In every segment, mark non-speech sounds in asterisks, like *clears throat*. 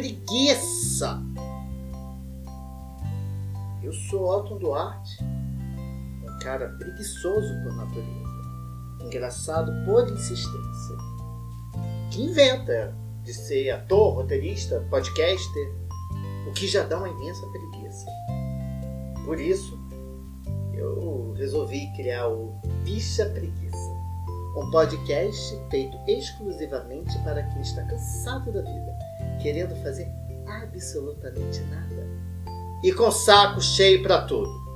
preguiça. Eu sou Alton Duarte, um cara preguiçoso por natureza, engraçado por insistência, que inventa de ser ator, roteirista, podcaster, o que já dá uma imensa preguiça. Por isso, eu resolvi criar o Bicha Preguiça, um podcast feito exclusivamente para quem está cansado da vida, querendo fazer absolutamente nada e com saco cheio para tudo.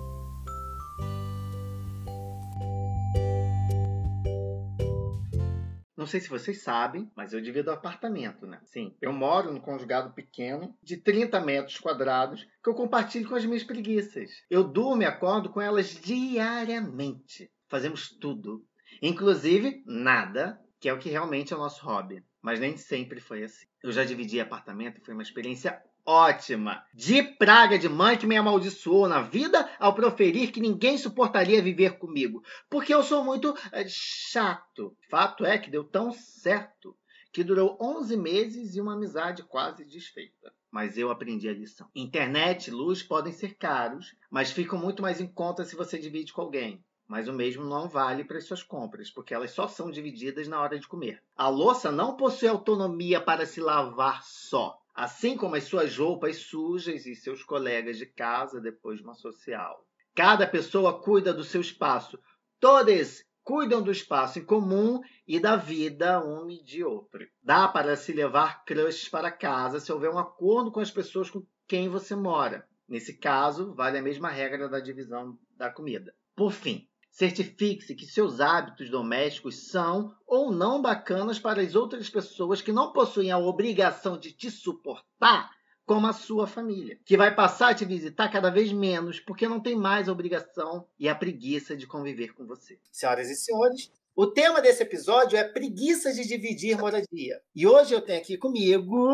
Não sei se vocês sabem, mas eu divido apartamento, né? Sim, eu moro num conjugado pequeno de 30 metros quadrados que eu compartilho com as minhas preguiças. Eu durmo e acordo com elas diariamente. Fazemos tudo. Inclusive, nada, que é o que realmente é o nosso hobby. Mas nem sempre foi assim. Eu já dividi apartamento e foi uma experiência ótima. De praga de mãe que me amaldiçoou na vida ao proferir que ninguém suportaria viver comigo. Porque eu sou muito é, chato. Fato é que deu tão certo que durou 11 meses e uma amizade quase desfeita. Mas eu aprendi a lição. Internet e luz podem ser caros, mas ficam muito mais em conta se você divide com alguém. Mas o mesmo não vale para as suas compras, porque elas só são divididas na hora de comer. A louça não possui autonomia para se lavar só assim como as suas roupas sujas e seus colegas de casa depois de uma social. Cada pessoa cuida do seu espaço. Todos cuidam do espaço em comum e da vida um de outro. Dá para se levar crushes para casa se houver um acordo com as pessoas com quem você mora. Nesse caso, vale a mesma regra da divisão da comida. Por fim, Certifique-se que seus hábitos domésticos são ou não bacanas para as outras pessoas que não possuem a obrigação de te suportar, como a sua família, que vai passar a te visitar cada vez menos porque não tem mais a obrigação e a preguiça de conviver com você. Senhoras e senhores, o tema desse episódio é preguiça de dividir moradia. E hoje eu tenho aqui comigo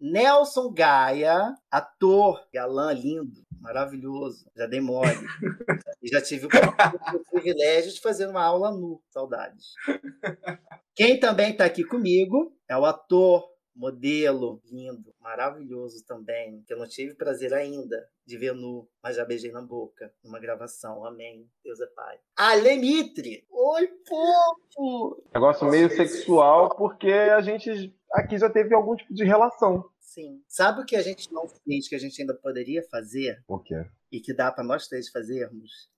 Nelson Gaia, ator, galã lindo, maravilhoso. Já dei mole. *laughs* e já tive o privilégio de fazer uma aula nu. Saudades. Quem também está aqui comigo é o ator, modelo, lindo, maravilhoso também, que eu não tive prazer ainda de ver nu, mas já beijei na boca, numa gravação. Amém. Deus é Pai. Alemitre! Oi, fofo! Negócio meio sexual, porque a gente aqui já teve algum tipo de relação. Sim. Sabe o que a gente não fez, que a gente ainda poderia fazer? O quê? E que dá para nós três fazermos?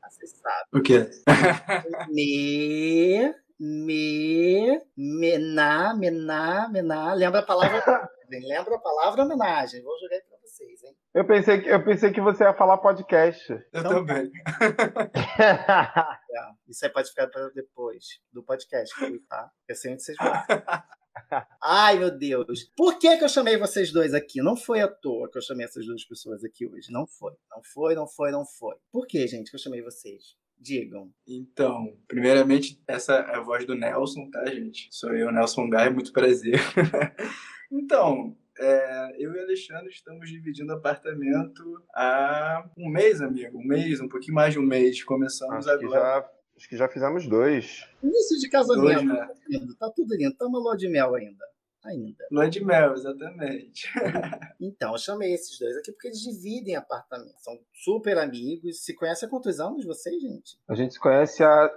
Ah, você sabe. O quê? *laughs* me, me, mená, mená, mená. Lembra a palavra Lembra a palavra homenagem. Vou jogar para vocês, hein? Eu pensei, que, eu pensei que você ia falar podcast. Eu então, também. *laughs* é, isso aí pode ficar para depois do podcast, tá? Eu sei onde vocês vão. Ai, meu Deus. Por que, que eu chamei vocês dois aqui? Não foi à toa que eu chamei essas duas pessoas aqui hoje. Não foi. Não foi, não foi, não foi. Por que, gente, que eu chamei vocês? Digam. Então, primeiramente, essa é a voz do Nelson, tá, gente? Sou eu, Nelson Gai, muito prazer. *laughs* então, é, eu e Alexandre estamos dividindo apartamento há um mês, amigo. Um mês, um pouquinho mais de um mês. Começamos Acho agora. Acho que já fizemos dois. Início de casamento. Dois, né? Tá tudo lindo. Tá uma lua de mel ainda. Ainda. Lua de mel, exatamente. *laughs* então, eu chamei esses dois aqui porque eles dividem apartamento. São super amigos. Se conhecem há quantos anos vocês, gente? A gente se conhece há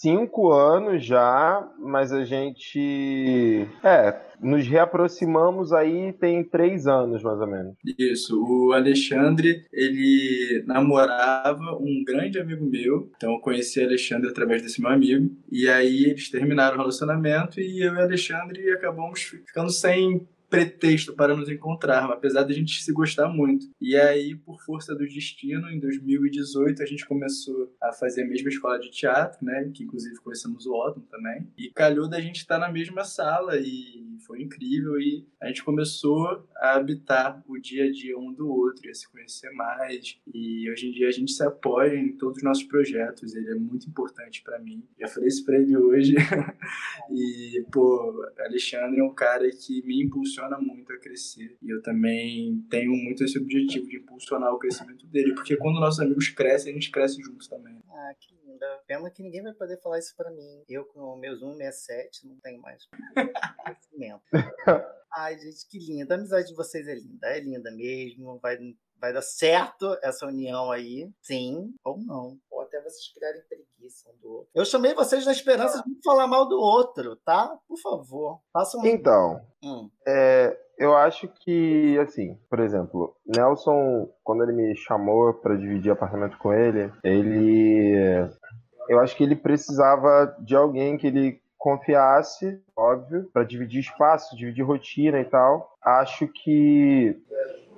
cinco anos já, mas a gente. É, nos reaproximamos aí tem três anos, mais ou menos. Isso. O Alexandre, ele namorava um grande amigo meu. Então eu conheci o Alexandre através desse meu amigo. E aí eles terminaram o relacionamento e eu e o Alexandre acabamos ficando sem pretexto para nos encontrar, apesar de a gente se gostar muito. E aí, por força do destino, em 2018 a gente começou a fazer a mesma escola de teatro, né, que inclusive conhecemos o Otton também. E calhou da gente estar na mesma sala e foi incrível e a gente começou a habitar o dia a dia um do outro e a se conhecer mais. E hoje em dia a gente se apoia em todos os nossos projetos, ele é muito importante para mim. Já falei isso para ele hoje. *laughs* e, pô, Alexandre é um cara que me impulsiona muito a crescer. E eu também tenho muito esse objetivo de impulsionar o crescimento dele, porque quando nossos amigos crescem, a gente cresce juntos também. Ah, que linda. Pena que ninguém vai poder falar isso pra mim. Eu, com meus 167, não tenho mais conhecimento. *laughs* Ai, gente, que linda. A amizade de vocês é linda. É linda mesmo. Vai, vai dar certo essa união aí. Sim ou não. Ou até vocês criarem preguiça um do outro. Eu chamei vocês na esperança de não falar mal do outro, tá? Por favor. Façam um. Então, Hum. é, eu acho que, assim, por exemplo, Nelson, quando ele me chamou para dividir apartamento com ele, ele. Eu acho que ele precisava de alguém que ele confiasse, óbvio, para dividir espaço, dividir rotina e tal. Acho que.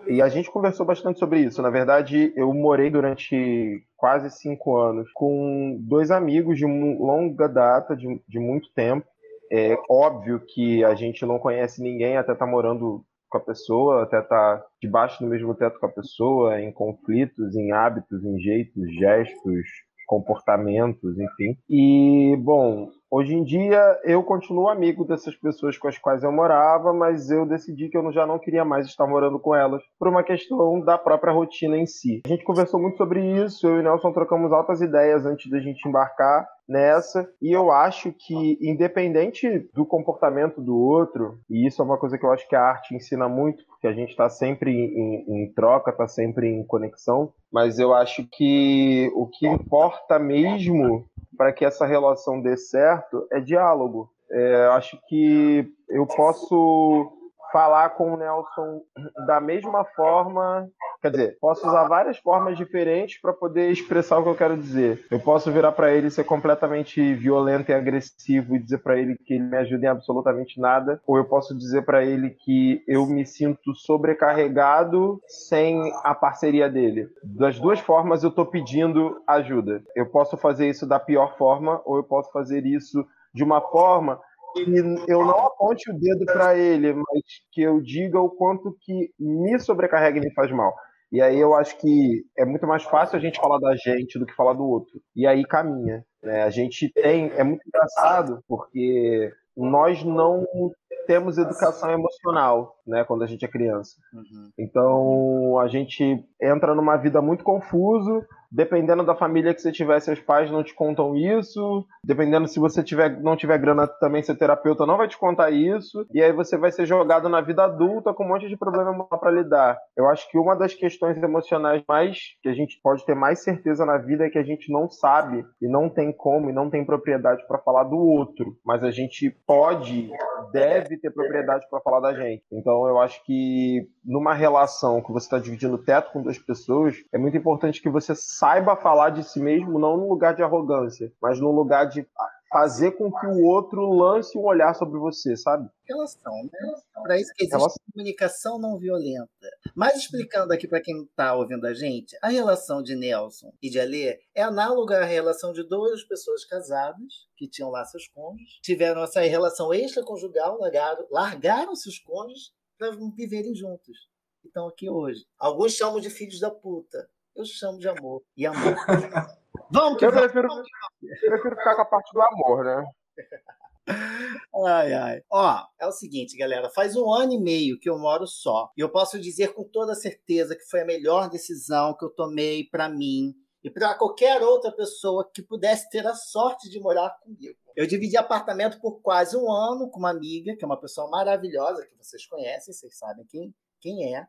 E a gente conversou bastante sobre isso. Na verdade, eu morei durante quase cinco anos com dois amigos de longa data, de, de muito tempo. É óbvio que a gente não conhece ninguém até estar morando com a pessoa, até estar debaixo do mesmo teto com a pessoa, em conflitos, em hábitos, em jeitos, gestos, comportamentos, enfim. E, bom, hoje em dia eu continuo amigo dessas pessoas com as quais eu morava, mas eu decidi que eu já não queria mais estar morando com elas por uma questão da própria rotina em si. A gente conversou muito sobre isso, eu e Nelson trocamos altas ideias antes da gente embarcar nessa, e eu acho que, independente do comportamento do outro, e isso é uma coisa que eu acho que a arte ensina muito, porque a gente está sempre em, em troca, está sempre em conexão, mas eu acho que o que importa mesmo para que essa relação dê certo é diálogo. É, acho que eu posso falar com o Nelson da mesma forma, quer dizer, posso usar várias formas diferentes para poder expressar o que eu quero dizer. Eu posso virar para ele ser completamente violento e agressivo e dizer para ele que ele me ajuda em absolutamente nada, ou eu posso dizer para ele que eu me sinto sobrecarregado sem a parceria dele. Das duas formas eu estou pedindo ajuda. Eu posso fazer isso da pior forma ou eu posso fazer isso de uma forma que eu não aponte o dedo para ele, mas que eu diga o quanto que me sobrecarrega e me faz mal. E aí eu acho que é muito mais fácil a gente falar da gente do que falar do outro. E aí caminha. Né? A gente tem. É muito engraçado, porque nós não temos educação emocional, né, quando a gente é criança. Uhum. Então a gente entra numa vida muito confuso. Dependendo da família que você tiver, seus pais não te contam isso. Dependendo se você tiver, não tiver grana também, ser terapeuta não vai te contar isso. E aí você vai ser jogado na vida adulta com um monte de problema para lidar. Eu acho que uma das questões emocionais mais que a gente pode ter mais certeza na vida é que a gente não sabe e não tem como e não tem propriedade para falar do outro, mas a gente pode, deve ter propriedade para falar da gente. Então eu acho que numa relação que você está dividindo o teto com duas pessoas, é muito importante que você saiba falar de si mesmo, não num lugar de arrogância, mas num lugar de fazer com que o outro lance um olhar sobre você, sabe? Relação, né? Para isso que existe Relação. comunicação não violenta. Mas explicando aqui para quem está ouvindo a gente, a relação de Nelson e de Alê é análoga à relação de duas pessoas casadas que tinham lá seus cônjuges, tiveram essa relação extraconjugal, largaram, largaram seus cônjuges para viverem juntos. Então aqui hoje. Alguns chamam de filhos da puta. Eu chamo de amor. E amor. *laughs* Vamos que Eu vamos. prefiro, prefiro ficar com a parte do amor, né? *laughs* Ai, ai. Ó, é o seguinte, galera. Faz um ano e meio que eu moro só. E eu posso dizer com toda certeza que foi a melhor decisão que eu tomei para mim e para qualquer outra pessoa que pudesse ter a sorte de morar comigo. Eu dividi apartamento por quase um ano com uma amiga, que é uma pessoa maravilhosa, que vocês conhecem, vocês sabem quem, quem é.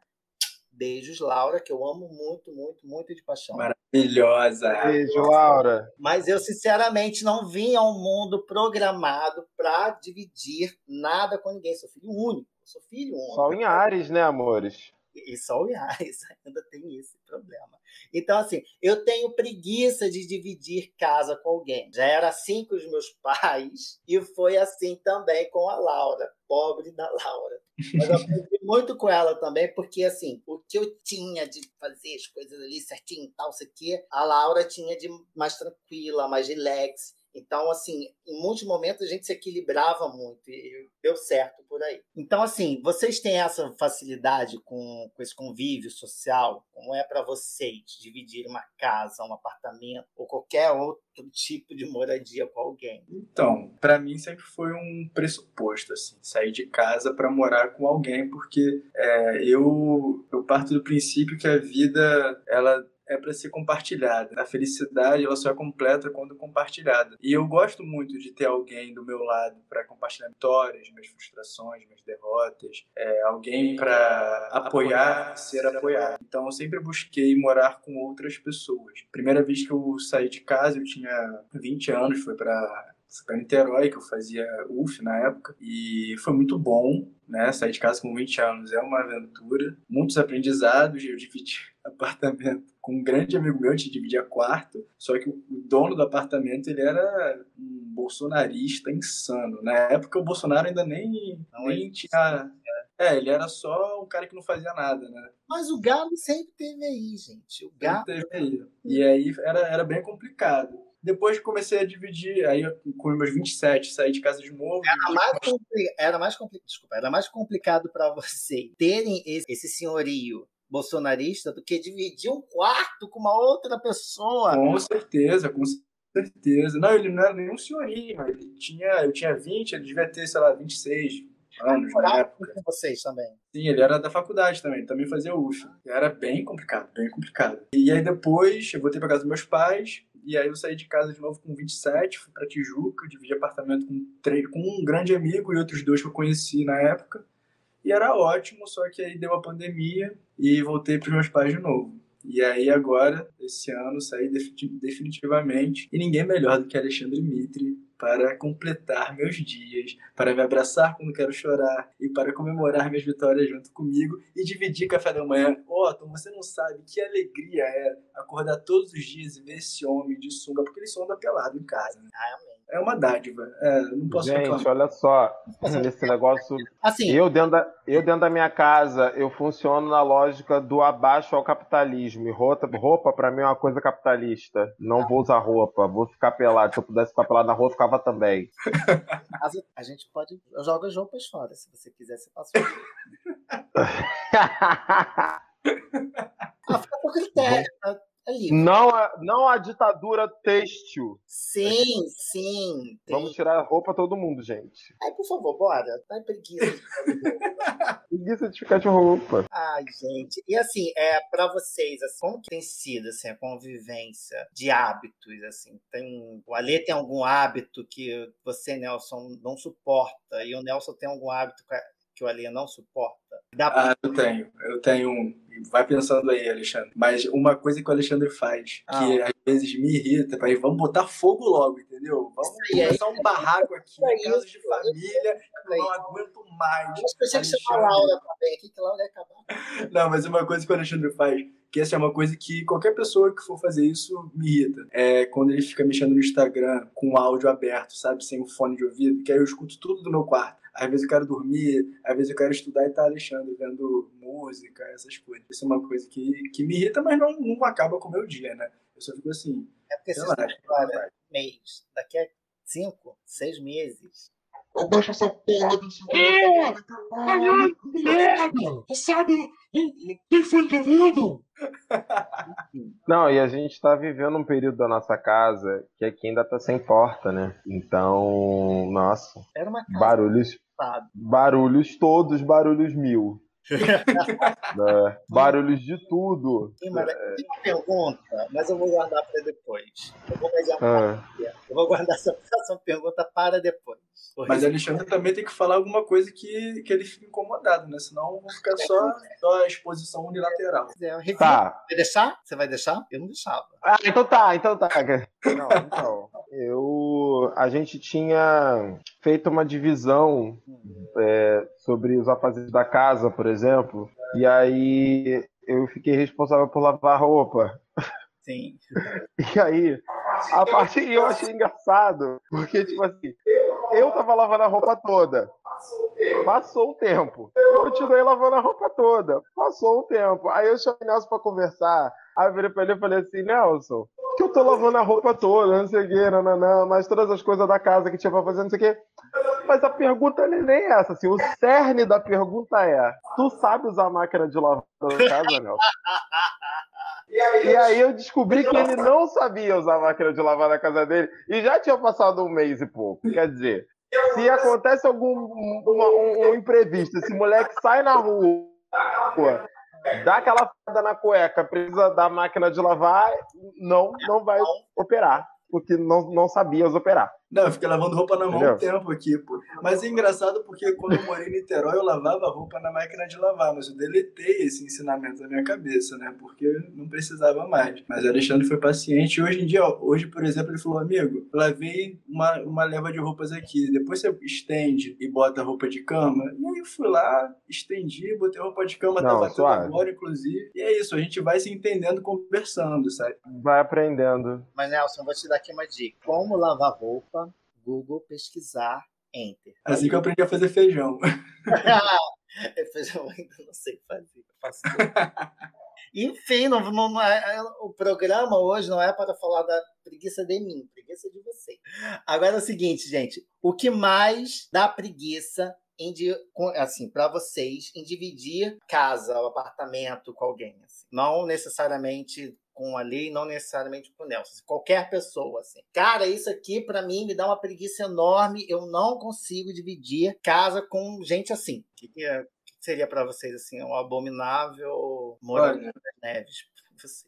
Beijos, Laura, que eu amo muito, muito, muito de paixão. Maravilhosa. Beijo, Laura. Mas eu, sinceramente, não vim ao mundo programado para dividir nada com ninguém. Sou filho único. Sou filho único. Sol em Ares, né, amores? E só o reais *laughs* ainda tem esse problema. Então, assim, eu tenho preguiça de dividir casa com alguém. Já era assim com os meus *laughs* pais e foi assim também com a Laura. Pobre da Laura. Mas eu *laughs* aprendi muito com ela também, porque, assim, o que eu tinha de fazer as coisas ali certinho e tal, isso aqui, a Laura tinha de mais tranquila, mais relax. Então, assim, em muitos momentos a gente se equilibrava muito e deu certo por aí. Então, assim, vocês têm essa facilidade com, com esse convívio social? Como é para vocês dividir uma casa, um apartamento ou qualquer outro tipo de moradia com alguém? Então, para mim sempre foi um pressuposto assim, sair de casa para morar com alguém, porque é, eu eu parto do princípio que a vida ela é para ser compartilhada. A felicidade ela só é completa quando compartilhada. E eu gosto muito de ter alguém do meu lado para compartilhar vitórias, minhas frustrações, minhas derrotas, é, alguém para apoiar, ser apoiado. Então eu sempre busquei morar com outras pessoas. Primeira vez que eu saí de casa, eu tinha 20 anos, foi para para Niterói, que eu fazia UF na época, e foi muito bom, né? Sair de casa com 20 anos é uma aventura, muitos aprendizados, eu dividi *laughs* apartamento com um grande amigo meu, a gente dividia quarto, só que o dono do apartamento, ele era um bolsonarista insano. Na época o Bolsonaro ainda nem, não, nem tinha... É, ele era só um cara que não fazia nada, né? Mas o Galo sempre teve aí, gente. O Galo sempre teve aí. E aí era, era bem complicado. Depois comecei a dividir, aí com meus 27, saí de casa de novo. Era mais, compli... era mais, compli... Desculpa, era mais complicado para você terem esse senhorio bolsonarista do que dividir um quarto com uma outra pessoa. Com certeza, com certeza. Não, ele não era nenhum senhorinho, ele tinha, eu tinha 20, ele devia ter, sei lá, 26 anos na época. com vocês também. Sim, ele era da faculdade também, também fazia UF. Era bem complicado, bem complicado. E aí depois eu voltei para casa dos meus pais, e aí eu saí de casa de novo com 27, fui para Tijuca, dividi apartamento com, três, com um grande amigo e outros dois que eu conheci na época. E era ótimo, só que aí deu a pandemia e voltei para meus pais de novo. E aí agora, esse ano, saí definitivamente. E ninguém melhor do que Alexandre Mitre para completar meus dias, para me abraçar quando quero chorar e para comemorar minhas vitórias junto comigo e dividir café da manhã. Otto, você não sabe que alegria é acordar todos os dias e ver esse homem de sunga, porque ele só anda pelado em casa. Né? Ah, é uma dádiva. É, não posso Gente, reclamar. olha só, esse negócio. Assim, eu, dentro da, eu dentro da minha casa, eu funciono na lógica do abaixo ao capitalismo. E roupa, roupa para mim é uma coisa capitalista. Não vou usar roupa, vou ficar pelado. Se eu pudesse ficar pelado na rua, ficava também. *laughs* A gente pode. Eu jogo as roupas fora, se você quiser, você passa. ah, fica por critério. Tá? É não a, não a ditadura têxtil. Sim, sim. Tem... Vamos tirar a roupa todo mundo, gente. Ai, por favor, bora. Ai, preguiça de *laughs* Preguiça de ficar de roupa. Ai, gente. E assim, é para vocês, assim, como que tem sido assim, a convivência de hábitos? Assim, tem, o Alê tem algum hábito que você, Nelson, não suporta? E o Nelson tem algum hábito que o Alê não suporta? Dá pra... Ah, eu tenho. Eu tenho um. Vai pensando aí, Alexandre. Mas uma coisa que o Alexandre faz, ah. que às vezes me irrita, pai, vamos botar fogo logo, entendeu? Vamos começar um barraco aqui, em casa de família, eu não aguento mais. Mas pensei que você falar Laura também aqui, que Laura ia acabar. *laughs* Não, mas uma coisa que o Alexandre faz, que essa é uma coisa que qualquer pessoa que for fazer isso me irrita. É quando ele fica mexendo no Instagram com o áudio aberto, sabe? Sem o fone de ouvido, que aí eu escuto tudo do meu quarto. Às vezes eu quero dormir, às vezes eu quero estudar e tá Alexandre vendo música, essas coisas. Isso é uma coisa que, que me irrita, mas não, não acaba com o meu dia, né? Eu só fico assim. É porque você olha, mês, daqui a cinco, seis meses. Eu deixo essa porra desse mundo. Caralho, merda! Sabe quem foi do mundo? Não, e a gente tá vivendo um período da nossa casa que aqui ainda tá sem porta, né? Então, nossa. Era uma casa barulhos, barulhos todos, barulhos mil. *laughs* é, barulhos de tudo. Sim, mas é. uma pergunta, mas eu vou guardar para depois. Eu vou, ah. eu vou guardar essa, essa pergunta para depois. Mas Alexandre também tem que falar alguma coisa que, que ele fique incomodado, né? Senão vão ficar só, só a exposição unilateral. É, tá. Vai deixar? Você vai deixar? Eu não deixava. Ah, então tá, então tá. Não, então. Eu. A gente tinha feito uma divisão é, sobre os afazeres da casa, por exemplo. E aí eu fiquei responsável por lavar roupa. Sim. *laughs* E aí, a partir eu achei engraçado, porque, tipo assim, eu tava lavando a roupa toda. Passou o tempo. Continuei lavando a roupa toda. Passou o tempo. Aí eu chamei o Nelson pra conversar. Aí eu virei pra ele e falei assim, Nelson, eu tô lavando a roupa toda, não sei o que, não, não, não, mas todas as coisas da casa que tinha pra fazer, não sei o que. Mas a pergunta não é nem essa, assim, o cerne da pergunta é, tu sabe usar a máquina de lavar da casa, Nelson? E aí eu descobri que ele não sabia usar a máquina de lavar na casa dele e já tinha passado um mês e pouco. Quer dizer, se acontece algum uma, um, um, imprevisto, esse moleque sai na rua dá aquela fada na cueca, precisa da máquina de lavar, não, não vai operar, porque não, não sabias operar. Não, eu fiquei lavando roupa na mão Entendeu? um tempo aqui, pô. Mas é engraçado porque quando eu morei em Niterói, eu lavava roupa na máquina de lavar, mas eu deletei esse ensinamento da minha cabeça, né? Porque eu não precisava mais. Mas o Alexandre foi paciente. E hoje em dia, ó, hoje, por exemplo, ele falou, amigo, lavei uma, uma leva de roupas aqui. Depois você estende e bota a roupa de cama. E aí eu fui lá, estendi, botei a roupa de cama, não, tava suave. agora, inclusive. E é isso, a gente vai se entendendo conversando, sabe? Vai aprendendo. Mas, Nelson, vou te dar aqui uma dica. Como lavar roupa Google, pesquisar, Enter. Assim que eu aprendi a fazer feijão. *laughs* é, feijão ainda não sei fazer. Faço *laughs* Enfim, não, não, é, é, o programa hoje não é para falar da preguiça de mim, preguiça de você. Agora é o seguinte, gente, o que mais dá preguiça em, assim, para vocês em dividir casa, ou apartamento com alguém, assim. não necessariamente com a lei, não necessariamente com o Nelson. Assim, qualquer pessoa, assim. Cara, isso aqui para mim me dá uma preguiça enorme. Eu não consigo dividir casa com gente assim. O que, que, é, seria para vocês assim, um abominável Morando Neves?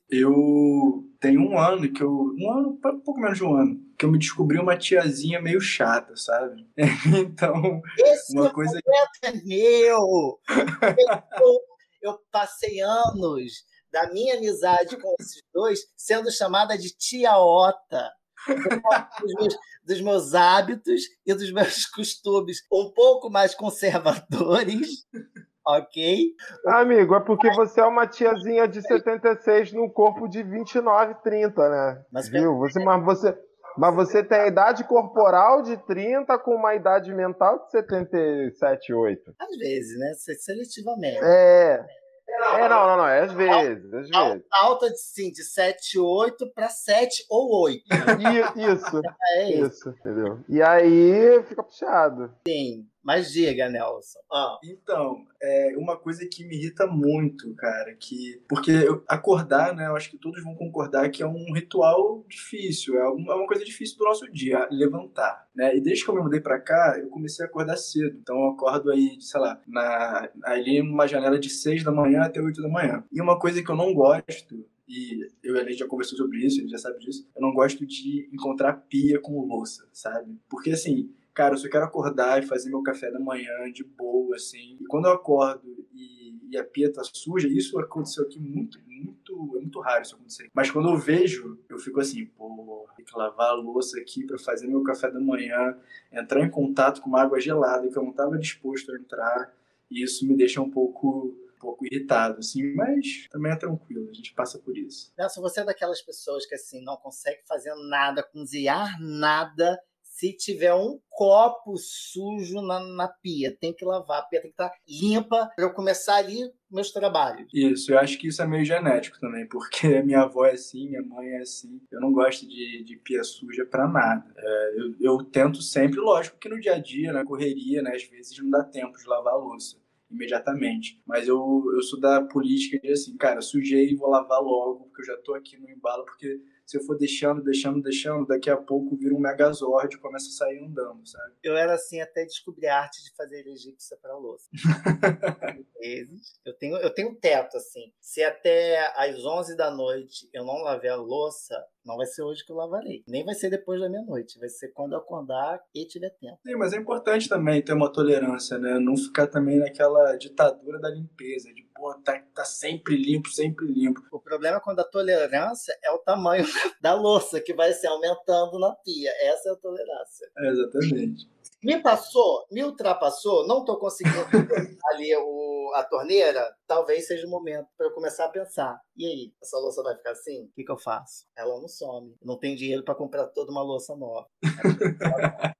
Eu tenho um ano que eu. Um ano, um pouco menos de um ano, que eu me descobri uma tiazinha meio chata, sabe? *laughs* Então, Esse uma coisa. É meu! *laughs* eu, eu passei anos da minha amizade com esses dois sendo chamada de tia Ota. Dos meus, dos meus, hábitos e dos meus *laughs* costumes um pouco mais conservadores, ok? Amigo, é porque você é uma tiazinha de 76 no corpo de 29, 30, né? Mas, Viu? Você, mas, você, mas você tem a idade corporal de 30 com uma idade mental de 77, 8. Às vezes, né? Seletivamente. É. É, não, não, não, é às vezes, às vezes. Alta de, sim, de 7, 8 para 7 ou 8. *laughs* Isso, é isso. isso, entendeu? E aí fica puxado. Sim. Mas diga, Nelson. Ah. Então, é uma coisa que me irrita muito, cara, que porque acordar, né? Eu acho que todos vão concordar que é um ritual difícil, é uma coisa difícil do nosso dia, levantar, né? E desde que eu me mudei para cá, eu comecei a acordar cedo. Então eu acordo aí, sei lá, na ali numa janela de 6 da manhã até 8 da manhã. E uma coisa que eu não gosto e eu e a gente já conversou sobre isso, ele já sabe disso. Eu não gosto de encontrar pia com louça, sabe? Porque assim, cara, eu só quero acordar e fazer meu café da manhã de boa, assim. E quando eu acordo e, e a pia tá suja, isso aconteceu aqui muito, muito, é muito raro isso acontecer. Mas quando eu vejo, eu fico assim, pô, tem que lavar a louça aqui para fazer meu café da manhã, entrar em contato com uma água gelada que eu não estava disposto a entrar. E isso me deixa um pouco um pouco irritado, assim, mas também é tranquilo, a gente passa por isso. Nelson, você é daquelas pessoas que, assim, não consegue fazer nada, cozinhar nada se tiver um copo sujo na, na pia, tem que lavar, a pia tem que estar limpa para eu começar ali meus trabalhos. Isso, eu acho que isso é meio genético também, porque *laughs* minha avó é assim, minha mãe é assim. Eu não gosto de, de pia suja para nada. É, eu, eu tento sempre, lógico que no dia a dia, na correria, né, às vezes não dá tempo de lavar a louça imediatamente. Mas eu, eu sou da política de assim, cara, sujei e vou lavar logo, porque eu já tô aqui no embalo, porque se eu for deixando, deixando, deixando, daqui a pouco vira um megazord e começa a sair andando, sabe? Eu era assim até descobrir a arte de fazer egípcia para louça. *laughs* eu tenho eu tenho um teto assim. Se até às 11 da noite eu não lavei a louça, não vai ser hoje que eu lavarei. Nem vai ser depois da meia-noite. Vai ser quando eu acordar e tiver tempo. Sim, mas é importante também ter uma tolerância, né? Não ficar também naquela ditadura da limpeza, de pô, tá, tá sempre limpo, sempre limpo. O problema é quando a tolerância é o tamanho *laughs* da louça que vai se aumentando na pia. Essa é a tolerância. É, exatamente. Me passou, me ultrapassou, não estou conseguindo *laughs* ali o, a torneira, talvez seja o momento para eu começar a pensar. E aí, essa louça vai ficar assim? O que, que eu faço? Ela não some. não tem dinheiro para comprar toda uma louça nova. *laughs*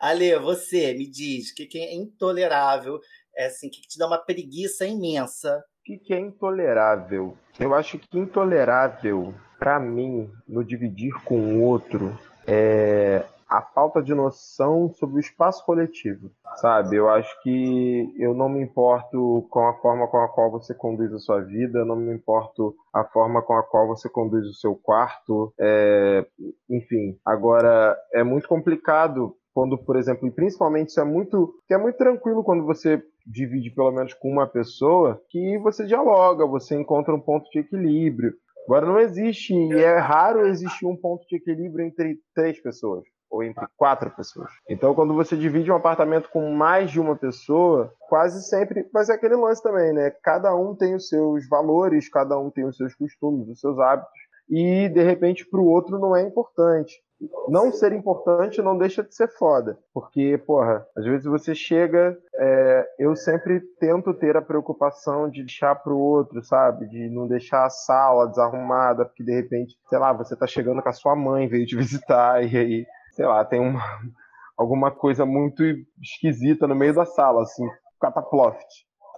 Ale, você me diz o que, que é intolerável, é assim, que te dá uma preguiça imensa. O que, que é intolerável? Eu acho que intolerável, para mim, no dividir com o outro, é a falta de noção sobre o espaço coletivo, sabe? Eu acho que eu não me importo com a forma com a qual você conduz a sua vida, eu não me importo a forma com a qual você conduz o seu quarto, é... enfim. Agora, é muito complicado quando, por exemplo, e principalmente isso é muito, que é muito tranquilo quando você divide pelo menos com uma pessoa, que você dialoga, você encontra um ponto de equilíbrio. Agora não existe, e é raro existir um ponto de equilíbrio entre três pessoas ou entre quatro pessoas. Então, quando você divide um apartamento com mais de uma pessoa, quase sempre vai ser aquele lance também, né? Cada um tem os seus valores, cada um tem os seus costumes, os seus hábitos, e de repente para o outro não é importante. Não ser importante não deixa de ser foda, porque, porra, às vezes você chega, é, eu sempre tento ter a preocupação de deixar pro outro, sabe? De não deixar a sala desarrumada, porque de repente, sei lá, você tá chegando com a sua mãe, veio te *laughs* visitar, e aí sei lá, tem uma, *laughs* alguma coisa muito esquisita no meio da sala, assim, cataploft,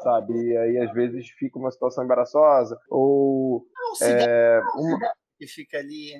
sabe? E aí às vezes fica uma situação embaraçosa, ou. Não, é, uma... E fica ali.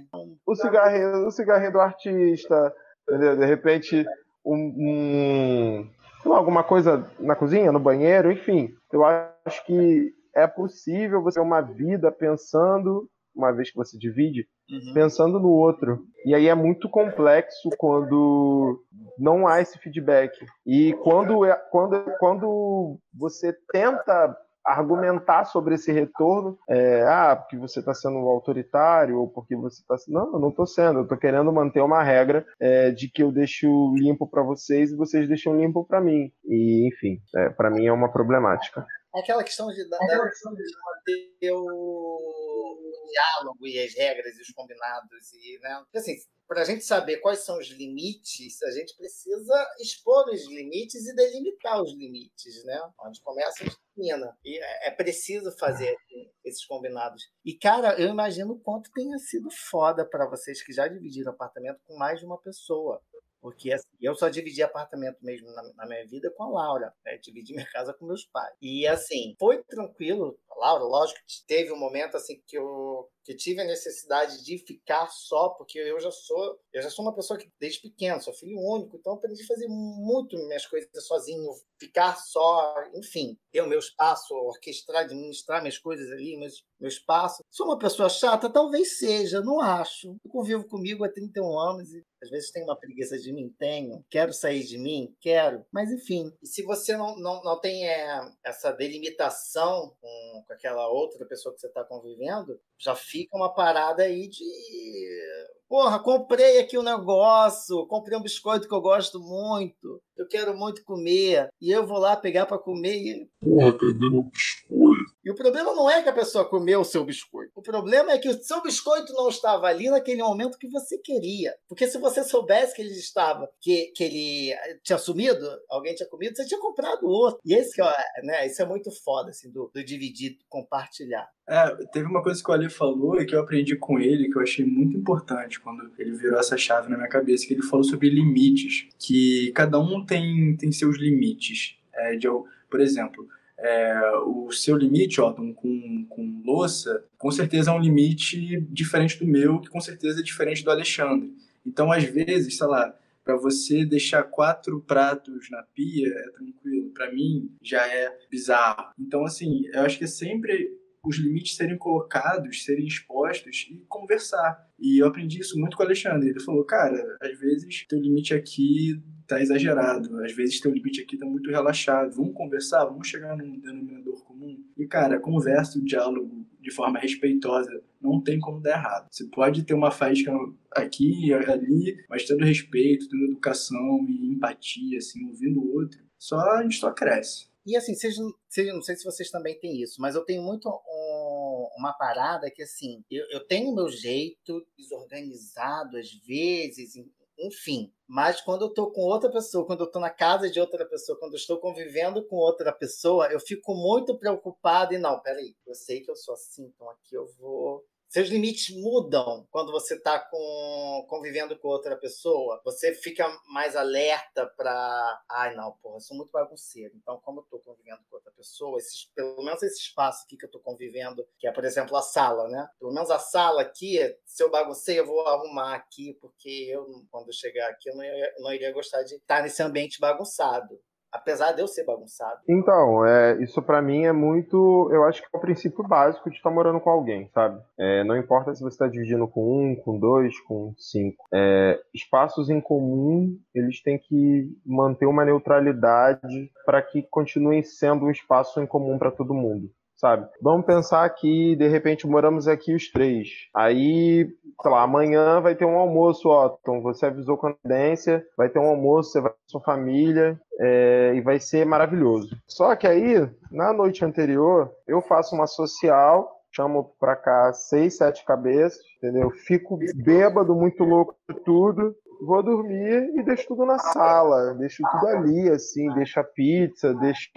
O cigarrinho, o cigarrinho do artista, entendeu? De repente, um, um, alguma coisa na cozinha, no banheiro, enfim. Eu acho que é possível você ter uma vida pensando uma vez que você divide, uhum. pensando no outro. E aí é muito complexo quando não há esse feedback. E quando, é, quando, quando você tenta argumentar sobre esse retorno, é, ah, porque você está sendo autoritário, ou porque você está. Não, eu não estou sendo, eu estou querendo manter uma regra é, de que eu deixo limpo para vocês e vocês deixam limpo para mim. E, enfim, é, para mim é uma problemática. É aquela questão de, da, da, de manter o diálogo e as regras e os combinados e né? Assim para a gente saber quais são os limites a gente precisa expor os limites e delimitar os limites né? Onde começa a termina. E é, é preciso fazer esses combinados. E cara eu imagino o quanto tenha sido foda para vocês que já dividiram apartamento com mais de uma pessoa porque assim, eu só dividi apartamento mesmo na, na minha vida com a Laura, né? dividi minha casa com meus pais. E assim, foi tranquilo. Laura, lógico que teve um momento assim que eu que tive a necessidade de ficar só, porque eu já sou, eu já sou uma pessoa que desde pequeno, sou filho único, então aprendi a fazer muito minhas coisas sozinho, ficar só, enfim, ter o meu espaço, orquestrar, administrar minhas coisas ali, meus, meu espaço. Sou uma pessoa chata? Talvez seja, não acho. Eu convivo comigo há 31 anos e às vezes tem uma preguiça de mim, tenho. Quero sair de mim? Quero. Mas enfim, e se você não, não, não tem é, essa delimitação com, com aquela outra pessoa que você está convivendo, já fica uma parada aí de Porra, comprei aqui um negócio, comprei um biscoito que eu gosto muito, eu quero muito comer, e eu vou lá pegar para comer e. Porra, cadê meu biscoito? E o problema não é que a pessoa comeu o seu biscoito. O problema é que o seu biscoito não estava ali naquele momento que você queria. Porque se você soubesse que ele estava, que, que ele tinha sumido, alguém tinha comido, você tinha comprado outro. E esse, né, isso é muito foda, assim, do, do dividir, compartilhar. É, teve uma coisa que o Ali falou e que eu aprendi com ele, que eu achei muito importante quando ele virou essa chave na minha cabeça, que ele falou sobre limites, que cada um tem, tem seus limites. É, de, por exemplo, é, o seu limite, Otton, com, com louça, com certeza é um limite diferente do meu, que com certeza é diferente do Alexandre. Então, às vezes, sei lá, para você deixar quatro pratos na pia é tranquilo, para mim já é bizarro. Então, assim, eu acho que é sempre os limites serem colocados, serem expostos e conversar. E eu aprendi isso muito com o Alexandre. Ele falou, cara, às vezes teu limite aqui tá exagerado, às vezes teu limite aqui tá muito relaxado. Vamos conversar, vamos chegar num denominador comum. E cara, conversa, o diálogo de forma respeitosa, não tem como dar errado. Você pode ter uma faísca aqui e ali, mas tendo respeito, tendo educação e empatia, assim, ouvindo o outro, só a gente só cresce. E assim, seja, não sei se vocês também têm isso, mas eu tenho muito um, uma parada que assim, eu, eu tenho meu jeito desorganizado às vezes, enfim. Mas quando eu tô com outra pessoa, quando eu tô na casa de outra pessoa, quando eu estou convivendo com outra pessoa, eu fico muito preocupado e não, peraí, eu sei que eu sou assim, então aqui eu vou seus limites mudam quando você está convivendo com outra pessoa. Você fica mais alerta para. Ai, não, porra, eu sou muito bagunceiro. Então, como eu estou convivendo com outra pessoa, esses, pelo menos esse espaço aqui que eu estou convivendo, que é, por exemplo, a sala, né? Pelo menos a sala aqui, se eu baguncei, eu vou arrumar aqui, porque eu, quando eu chegar aqui, eu não, ia, não iria gostar de estar nesse ambiente bagunçado. Apesar de eu ser bagunçado. Então, é, isso para mim é muito. Eu acho que é o princípio básico de estar morando com alguém, sabe? É, não importa se você está dividindo com um, com dois, com cinco. É, espaços em comum, eles têm que manter uma neutralidade para que continuem sendo um espaço em comum para todo mundo sabe? Vamos pensar que, de repente, moramos aqui os três. Aí, sei lá, amanhã vai ter um almoço, ó. Então, você avisou com antecedência, vai ter um almoço, você vai com sua família, é, e vai ser maravilhoso. Só que aí, na noite anterior, eu faço uma social, chamo pra cá seis, sete cabeças, entendeu? Fico bêbado, muito louco de tudo, vou dormir e deixo tudo na sala, deixo tudo ali, assim, deixo a pizza, deixo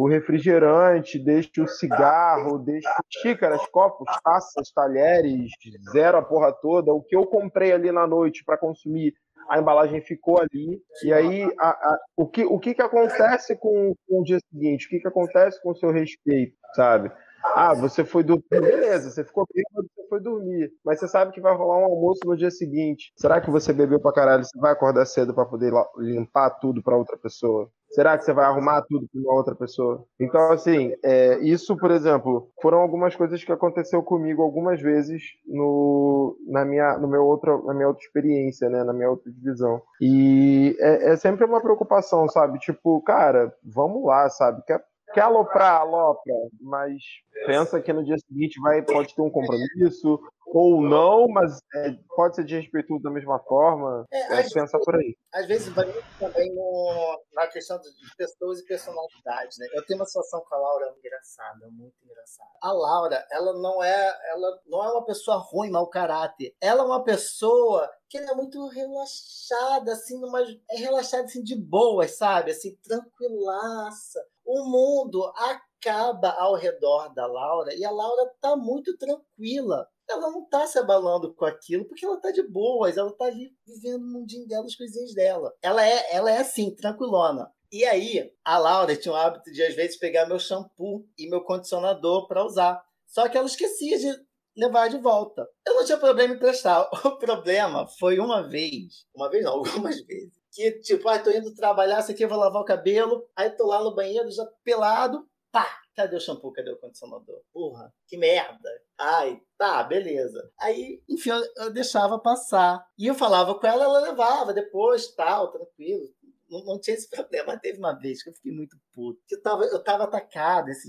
o refrigerante, deixo o cigarro, deixo xícaras, copos, taças, talheres, zero a porra toda. O que eu comprei ali na noite para consumir, a embalagem ficou ali. E aí, a, a, o, que, o que, que acontece com, com o dia seguinte? O que, que acontece com o seu respeito, sabe? Ah, você foi dormir, beleza, você ficou bêbado, você foi dormir. Mas você sabe que vai rolar um almoço no dia seguinte. Será que você bebeu pra caralho? Você vai acordar cedo para poder limpar tudo para outra pessoa? Será que você vai arrumar tudo para uma outra pessoa? Então, assim, é, isso, por exemplo, foram algumas coisas que aconteceu comigo algumas vezes no, na, minha, no meu outro, na minha outra experiência, né? Na minha outra divisão. E é, é sempre uma preocupação, sabe? Tipo, cara, vamos lá, sabe? Quer quer aloprar, alopra, mas pensa que no dia seguinte vai, pode ter um compromisso, ou não, mas é, pode ser desrespeitoso da mesma forma. É, é pensa por aí. Às vezes vai também no, na questão de pessoas e personalidades, né? Eu tenho uma situação com a Laura engraçada, muito engraçada. A Laura, ela não é, ela não é uma pessoa ruim, mau caráter. Ela é uma pessoa que ela é muito relaxada, assim, numa, é relaxada assim de boas, sabe? Assim, tranquilaça. O mundo acaba ao redor da Laura e a Laura tá muito tranquila ela não tá se abalando com aquilo porque ela tá de boas, ela tá ali vivendo o mundinho dela, as coisinhas dela. Ela é, ela é assim, tranquilona. E aí, a Laura tinha o hábito de, às vezes, pegar meu shampoo e meu condicionador para usar. Só que ela esquecia de levar de volta. Eu não tinha problema em prestar. *laughs* O problema foi uma vez, uma vez não, *laughs* algumas vezes, que tipo, ah, tô indo trabalhar, isso aqui vou lavar o cabelo, aí tô lá no banheiro já pelado, pá, Cadê o shampoo? Cadê o condicionador? Porra, que merda. Ai, tá, beleza. Aí, enfim, eu, eu deixava passar. E eu falava com ela, ela levava depois, tal, tranquilo não, não, tinha esse *laughs* problema. Teve uma vez que eu fiquei muito puto. Eu tava, eu tava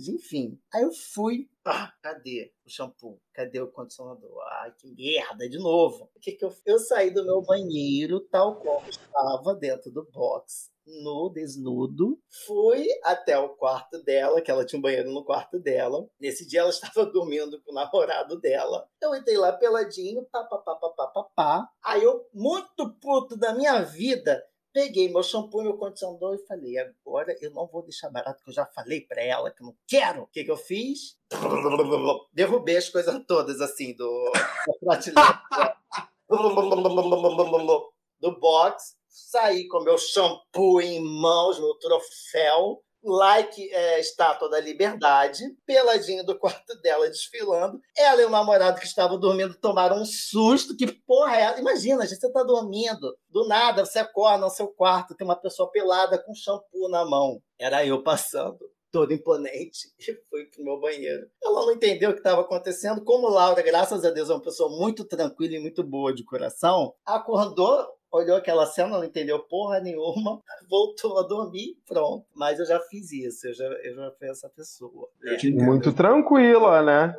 dia, enfim. Aí eu fui. Ah, cadê o shampoo? Cadê o condicionador? Ai, que merda, de novo. O que que eu Eu saí do meu banheiro, tal qual estava dentro do box no desnudo, fui até o quarto dela, que ela tinha um banheiro no quarto dela. Nesse dia ela *laughs* estava dormindo com o namorado dela. Eu entrei lá peladinho, pá, pá, pá, pá, pá, pá, pá. Aí eu, muito puto da minha vida, peguei meu shampoo meu condicionador e falei, agora eu não vou deixar barato, porque eu já falei para ela que eu não quero. O que, que eu fiz? *laughs* Derrubei as coisas todas, assim, do... *laughs* do box saí com meu shampoo em mãos, meu troféu, like é, estátua da liberdade, peladinho do quarto dela desfilando. Ela e o namorado que estavam dormindo tomaram um susto. Que porra é? Imagina, gente, você tá dormindo, do nada você acorda no seu quarto, tem uma pessoa pelada com shampoo na mão. Era eu passando. Todo imponente, *laughs* e fui pro meu banheiro. Ela não entendeu o que estava acontecendo. Como Laura, graças a Deus, é uma pessoa muito tranquila e muito boa de coração, acordou olhou aquela cena, não entendeu porra nenhuma, *laughs* voltou a dormir, pronto. Mas eu já fiz isso, eu já, eu já fui essa pessoa. É. Muito tranquila, né?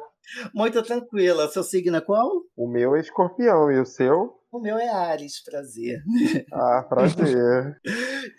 Muito tranquila. Seu signo é qual? O meu é escorpião, e o seu? O meu é Ares, prazer. Ah, *laughs* prazer.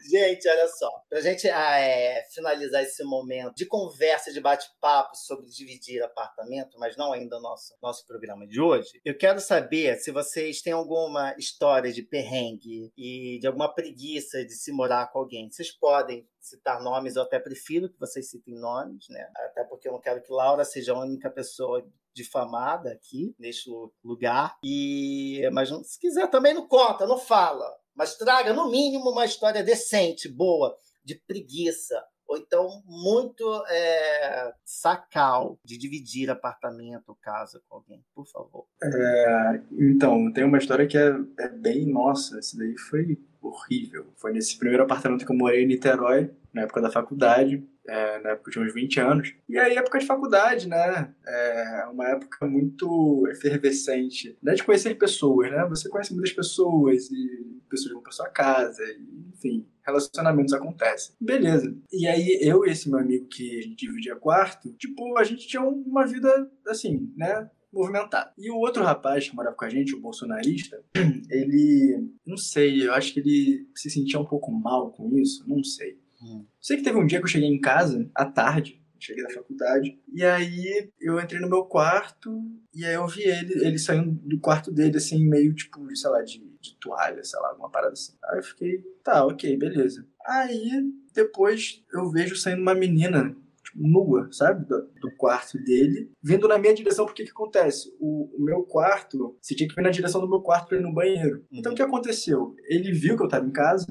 gente, olha só. Pra gente ah, é, finalizar esse momento de conversa, de bate-papo sobre dividir apartamento, mas não ainda o nosso, nosso programa de hoje, eu quero saber se vocês têm alguma história de perrengue e de alguma preguiça de se morar com alguém. Vocês podem citar nomes, eu até prefiro que vocês citem nomes, né? Até porque eu não quero que Laura seja a única pessoa difamada aqui neste lugar. E mas se quiser também não conta, não fala, mas traga no mínimo uma história decente, boa, de preguiça, ou então muito é, sacal de dividir apartamento ou casa com alguém, por favor. É, então, tem uma história que é, é bem nossa, esse daí foi horrível. Foi nesse primeiro apartamento que eu morei em Niterói, na época da faculdade. É, na época eu tinha uns 20 anos. E aí, época de faculdade, né? É uma época muito efervescente, né? De conhecer pessoas, né? Você conhece muitas pessoas e pessoas vão para sua casa, e, enfim, relacionamentos acontecem. Beleza. E aí, eu e esse meu amigo que a gente dividia quarto, tipo, a gente tinha uma vida, assim, né? movimentado. E o outro rapaz que morava com a gente, o bolsonarista, *clears throat* ele, não sei, eu acho que ele se sentia um pouco mal com isso, não sei. Hum. Sei que teve um dia que eu cheguei em casa, à tarde, cheguei da faculdade, e aí eu entrei no meu quarto, e aí eu vi ele, ele saindo do quarto dele, assim, meio tipo, sei lá, de, de toalha, sei lá, alguma parada assim. Aí eu fiquei, tá, ok, beleza. Aí depois eu vejo saindo uma menina tipo, nua, sabe? Do, do, quarto dele, vindo na minha direção, porque que acontece? O, o, meu quarto, você tinha que vir na direção do meu quarto pra ir no banheiro. Então o que aconteceu? Ele viu que eu tava em casa,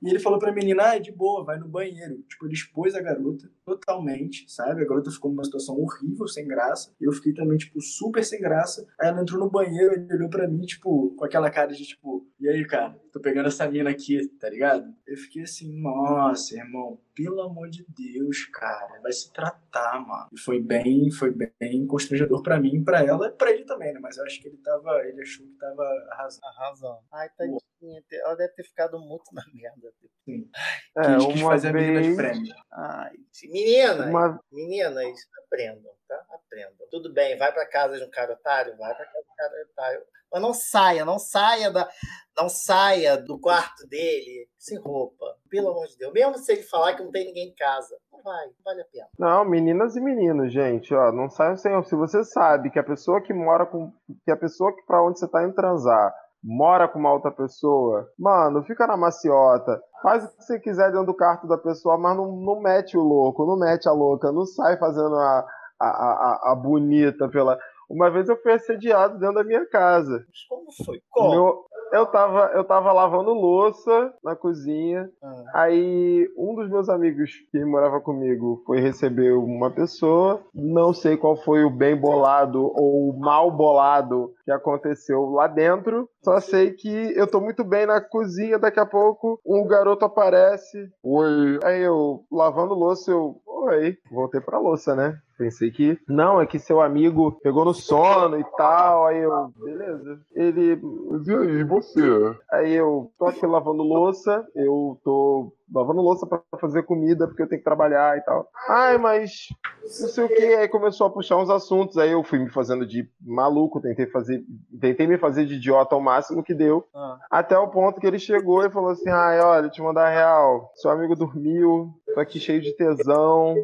e ele falou pra menina, ah, de boa, vai no banheiro. Tipo, ele expôs a garota totalmente, sabe? A garota ficou numa situação horrível, sem graça. Eu fiquei também, tipo, super sem graça. Aí ela entrou no banheiro, ele olhou pra mim, tipo, com aquela cara de, tipo, e aí, cara, tô pegando essa mina aqui, tá ligado? Eu fiquei assim, nossa, irmão, pelo amor de Deus, cara, vai se tratar, mano. E foi bem, foi bem constrangedor pra mim, pra ela e pra ele também, né? Mas eu acho que ele tava, ele achou que tava arrasando. Arrasando. Ai, tadinha, ela deve ter ficado muito *laughs* na merda. Sim. É, quis, quis fazer vez... a menina de prêmio. Ai, meninas, uma... meninas, aprendam, tá? Aprendam. Tudo bem, vai pra casa de um cara otário, vai pra casa de um cara otário mas não saia, não saia da, não saia do quarto dele sem roupa. Pelo amor de Deus. Mesmo se ele falar que não tem ninguém em casa. Não vai, não vale a pena. Não, meninas e meninos, gente, ó, não saiam sem. Se você sabe que a pessoa que mora com. que a pessoa que para onde você tá indo transar mora com uma outra pessoa, mano, fica na maciota. Faz o que você quiser dentro do quarto da pessoa, mas não, não mete o louco, não mete a louca, não sai fazendo a, a, a, a bonita pela. Uma vez eu fui assediado dentro da minha casa. Como foi? Como? Meu, eu, tava, eu tava lavando louça na cozinha. Ah. Aí um dos meus amigos que morava comigo foi receber uma pessoa. Não sei qual foi o bem bolado ou o mal bolado que aconteceu lá dentro. Só sei que eu tô muito bem na cozinha. Daqui a pouco um garoto aparece. Oi. Aí eu lavando louça, eu. Oi. Voltei pra louça, né? Pensei que. Não, é que seu amigo pegou no sono e tal. Aí eu. Beleza. Ele. Mas e aí, você? Aí eu tô aqui lavando louça. Eu tô lavando louça para fazer comida porque eu tenho que trabalhar e tal. Ai, mas não sei o que. Aí começou a puxar uns assuntos. Aí eu fui me fazendo de maluco, tentei fazer, tentei me fazer de idiota ao máximo que deu. Ah. Até o ponto que ele chegou e falou assim: ai, olha, te mandar real. Seu amigo dormiu, tô aqui cheio de tesão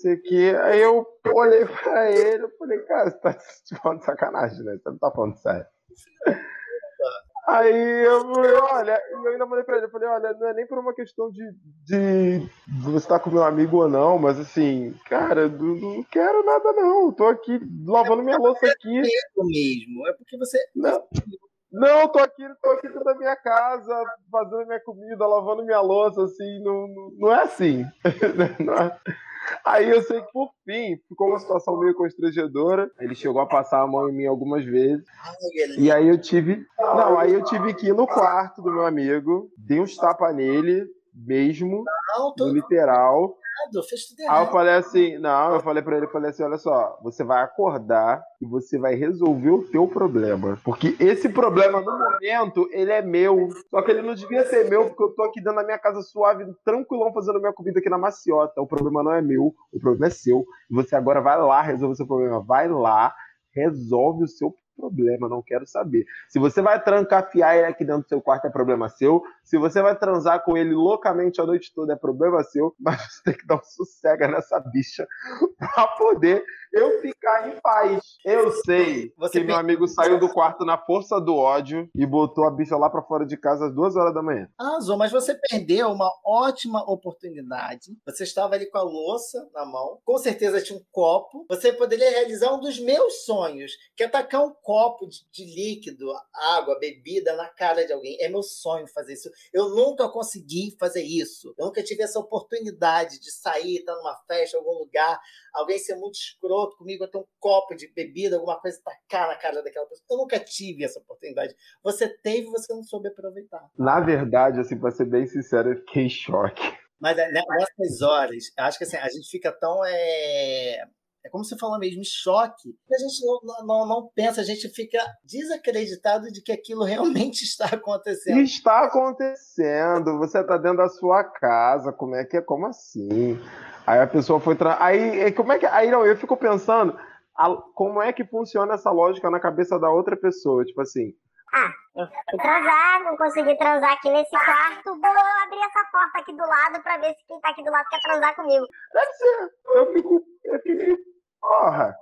sei que. Aí eu olhei pra ele e falei, cara, você tá te falando de sacanagem, né? Você não tá falando sério. Aí eu falei, olha, eu ainda mandei pra ele, eu falei, olha, não é nem por uma questão de, de você estar tá com meu amigo ou não, mas assim, cara, não, não quero nada não, tô aqui lavando minha louça aqui. É mesmo, é porque você... Não. Não, tô aqui, tô aqui dentro da minha casa, fazendo minha comida, lavando minha louça, assim, não, não é assim. *laughs* Não é... Aí eu sei que por fim ficou uma situação meio constrangedora. Ele chegou a passar a mão em mim algumas vezes. E aí eu tive. Não, aí eu tive que ir no quarto do meu amigo, dei uns tapas nele mesmo, no literal errado, fez tudo errado. Aí eu falei assim, não, eu falei pra ele, eu falei assim, olha só, você vai acordar e você vai resolver o teu problema. Porque esse problema, no momento, ele é meu. Só que ele não devia ser meu, porque eu tô aqui dentro da minha casa suave, tranquilão, fazendo minha comida aqui na maciota. O problema não é meu, o problema é seu. E você agora vai lá resolver o seu problema. Vai lá, resolve o seu problema, não quero saber. Se você vai trancafiar ele aqui dentro do seu quarto, é problema seu. Se você vai transar com ele loucamente a noite toda, é problema seu. *laughs* Mas você tem que dar um sossega nessa bicha pra poder eu ficar em paz. Eu sei você que meu amigo saiu do quarto na força do ódio e botou a bicha lá para fora de casa às duas horas da manhã. Ah, Zô, mas você perdeu uma ótima oportunidade. Você estava ali com a louça na mão, com certeza tinha um copo. Você poderia realizar um dos meus sonhos, que é tacar um copo de, de, líquido, água, bebida na cara de alguém. É meu sonho fazer isso. Eu nunca consegui fazer isso. Eu nunca tive essa oportunidade de sair, estar numa festa, algum lugar, alguém ser muito escroto comigo, eu ter um copo de bebida, alguma coisa tacar na cara daquela pessoa. Eu nunca tive essa oportunidade. Você teve, você não soube aproveitar. Na verdade, assim, para ser bem sincero, eu fiquei em choque. Mas né, nessas horas, acho que assim, a gente fica tão. É... É como você falou mesmo, choque. A gente não, não, não, pensa, a gente fica desacreditado de que aquilo realmente *laughs* está acontecendo. Está acontecendo. Você está dentro da sua casa. Como é que é? Como assim? Aí a pessoa foi. Tra... Aí, como é que. Aí não, eu fico pensando a... como é que funciona essa lógica na cabeça da outra pessoa. Tipo assim, ah, eu fui transar, não consegui transar aqui nesse quarto, vou abrir essa porta aqui do lado pra ver se quem tá aqui do lado quer transar comigo. Deve ser. Eu fico. Eu fico. Porra.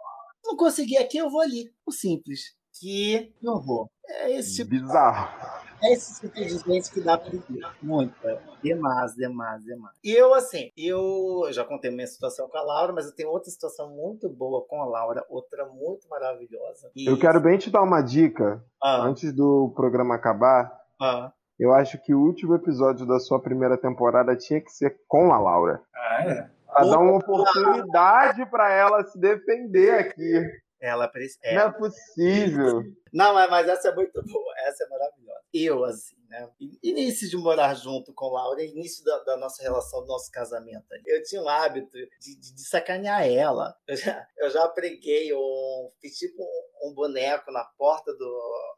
Não consegui aqui, eu vou ali. O simples. Que eu vou. É esse tipo. Bizarro. É esse tipo de gente que dá pra ver. Muito. Demais, demais, demais. E eu, assim, eu já contei minha situação com a Laura, mas eu tenho outra situação muito boa com a Laura, outra muito maravilhosa. E... Eu quero bem te dar uma dica ah. antes do programa acabar. Ah. Eu acho que o último episódio da sua primeira temporada tinha que ser com a Laura. Ah, é? Pra dar uma oportunidade para ela se defender aqui. Ela precisa. Não é possível. Não, mas essa é muito boa. Essa é maravilhosa. Eu, assim, né? Início de morar junto com Laura, início da, da nossa relação, do nosso casamento. Eu tinha um hábito de, de, de sacanear ela. Eu já, eu já preguei um. Fiz tipo um, um boneco na porta do,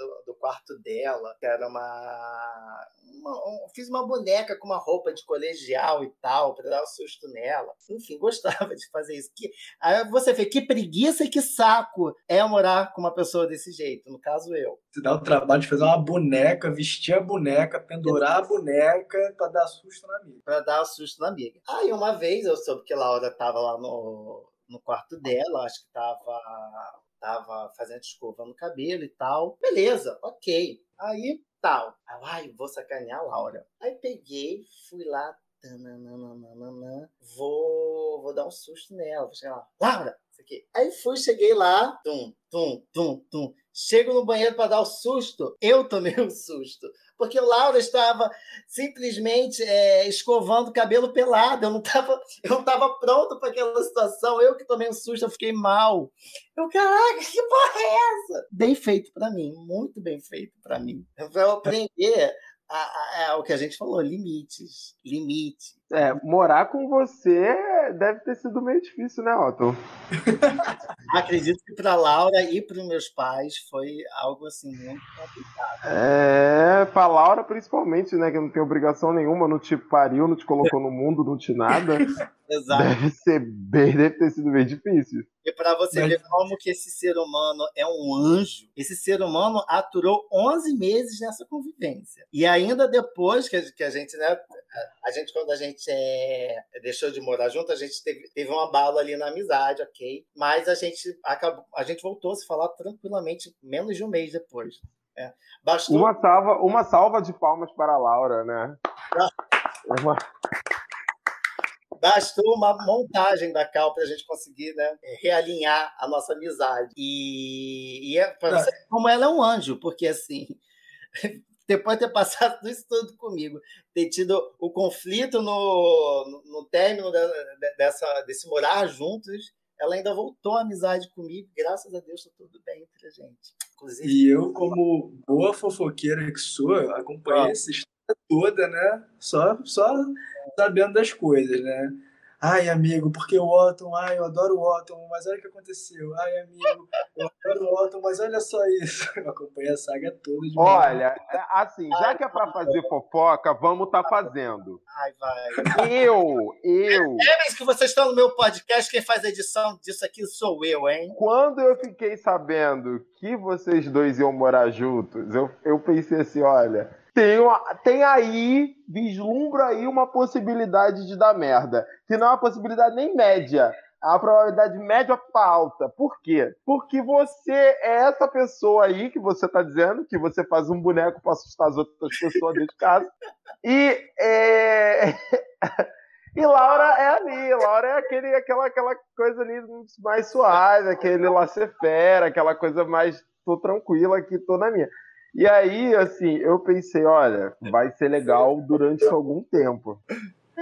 do, do, quarto dela, que era uma, uma um, fiz uma boneca com uma roupa de colegial e tal, para dar um susto nela. Enfim, *laughs* gostava de fazer isso. Que, aí você vê que preguiça e que saco é morar com uma pessoa desse jeito, no caso eu. Você dá o trabalho de fazer uma boneca, vestir a boneca, pendurar a boneca para dar susto na amiga. Para dar susto na amiga. Aí uma vez eu soube que Laura estava lá no, no quarto dela, acho que estava tava fazendo escova no cabelo e tal. Beleza, ok. Aí, tal. Ai, vou sacanear a Laura. Aí peguei, fui lá, vou, vou dar um susto nela. Vou chegar lá, Laura, isso aqui. Aí fui, cheguei lá, tum, tum, tum, tum. Chego no banheiro para dar o susto, eu tomei um susto. Porque o Laura estava simplesmente é, escovando o cabelo pelado. Eu não estava eu não tava pronto para aquela situação. Eu que tomei um susto, eu fiquei mal. Eu, caraca, que porra é essa? Bem feito para mim, muito bem feito para mim. Vou aprender a, a, a, o que a gente falou, limites. Limite. É, morar com você deve ter sido meio difícil, né, Otto? *laughs* Acredito que para Laura e para os meus pais foi algo assim muito complicado. É, para Laura principalmente, né, que não tem obrigação nenhuma, não te pariu, não te colocou no mundo, não te nada. *laughs* Exato. Deve ser bem, deve ter sido bem difícil. E para você Mas... ver como que esse ser humano é um anjo, esse ser humano aturou 11 meses nessa convivência. E ainda depois que a, que a gente, né, a gente quando a gente é, deixou de morar junto, a gente teve, teve um abalo ali na amizade, ok? Mas a gente acabou, a gente voltou a se falar tranquilamente menos de um mês depois. É. Bastou... Uma salva, uma salva de palmas para a Laura, né? *laughs* uma... Bastou uma montagem da Cal para a gente conseguir né, realinhar a nossa amizade. E, e é, você, como ela é um anjo, porque assim, depois de ter passado *laughs* isso tudo comigo, ter tido o conflito no, no, no término da, dessa, desse morar juntos, ela ainda voltou à amizade comigo. Graças a Deus, está tudo bem entre a gente. Inclusive, e eu, como boa fofoqueira que sou, acompanhei ah. essa história toda, né? Só, só sabendo das coisas, né? Ai, amigo, porque o Otton, ai, eu adoro o Otton, mas olha o que aconteceu. Ai, amigo, eu adoro o Otton, mas olha só isso. *laughs* Eu acompanhei a saga toda de Olha, é, assim, já que é pra fazer fofoca, vamos tá fazendo. Ai, vai. Eu, eu. É que vocês estão no meu podcast, quem faz a edição disso aqui sou eu, hein? Quando eu fiquei sabendo que vocês dois iam morar juntos, eu, eu pensei assim, olha tem, uma, tem aí, vislumbra aí uma possibilidade de dar merda. Que não é uma possibilidade nem média. É uma probabilidade média para alta. Por quê? Porque você é essa pessoa aí que você está dizendo, que você faz um boneco para assustar as outras pessoas dentro de casa. E é... *laughs* E Laura é ali, Laura é aquele, aquela, aquela coisa ali mais suave, aquele laissez-faire, aquela coisa mais tô tranquila aqui, tô na minha. E aí, assim, eu pensei, olha, vai ser legal durante algum tempo.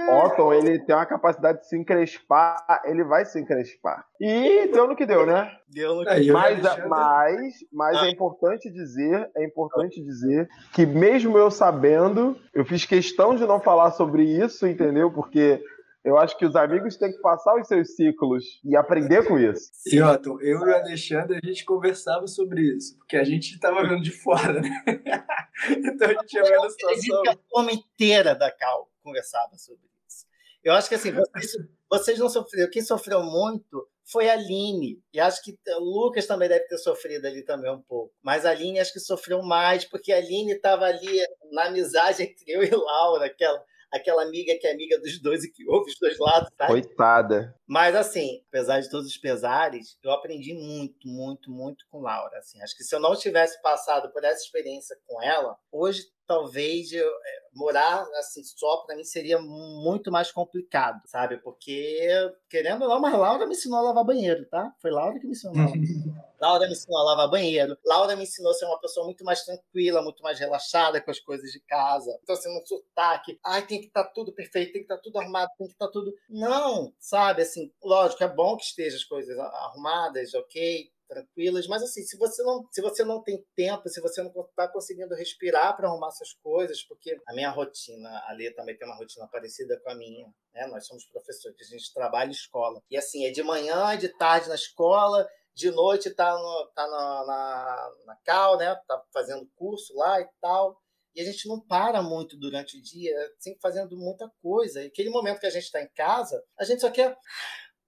Otton, ele tem uma capacidade de se encrespar, ele vai se encrespar. E deu no que deu, né? Deu no que eu Mas, mas, mas Ah. é importante dizer, é importante dizer que mesmo eu sabendo, eu fiz questão de não falar sobre isso, entendeu? Porque eu acho que os amigos têm que passar os seus ciclos e aprender com isso. E, Otton, eu e o Alexandre, a gente conversava sobre isso, porque a gente estava vendo de fora, né? *laughs* então a gente ia vendo a situação. que a turma inteira da Cal conversava sobre isso. Eu acho que assim, vocês, vocês não sofreram. Quem sofreu muito foi a Aline. E acho que o Lucas também deve ter sofrido ali também um pouco. Mas a Aline acho que sofreu mais, porque a Aline estava ali na amizade entre eu e Laura, aquela, aquela amiga que é amiga dos dois e que ouve os dois lados, tá? Coitada. Mas, assim, apesar de todos os pesares, eu aprendi muito, muito, muito com Laura. Assim. Acho que se eu não tivesse passado por essa experiência com ela, hoje talvez eu, é, morar assim só para mim seria muito mais complicado, sabe? Porque, querendo ou não, mas Laura me ensinou a lavar banheiro, tá? Foi Laura que me ensinou. *laughs* Laura me ensinou a lavar banheiro. Laura me ensinou a ser uma pessoa muito mais tranquila, muito mais relaxada com as coisas de casa. Então, assim, um sotaque. Ai, tem que estar tudo perfeito, tem que estar tudo arrumado, tem que estar tudo. Não, sabe? Assim, lógico, é bom que estejam as coisas arrumadas, ok, tranquilas, mas assim, se você não, se você não tem tempo, se você não está conseguindo respirar para arrumar essas coisas, porque a minha rotina, a Lê também tem uma rotina parecida com a minha, né? Nós somos professores, a gente trabalha escola. E assim, é de manhã, de tarde na escola, de noite tá, tá na, na, na Cal, né? Tá fazendo curso lá e tal. E a gente não para muito durante o dia, sempre fazendo muita coisa. E aquele momento que a gente está em casa, a gente só quer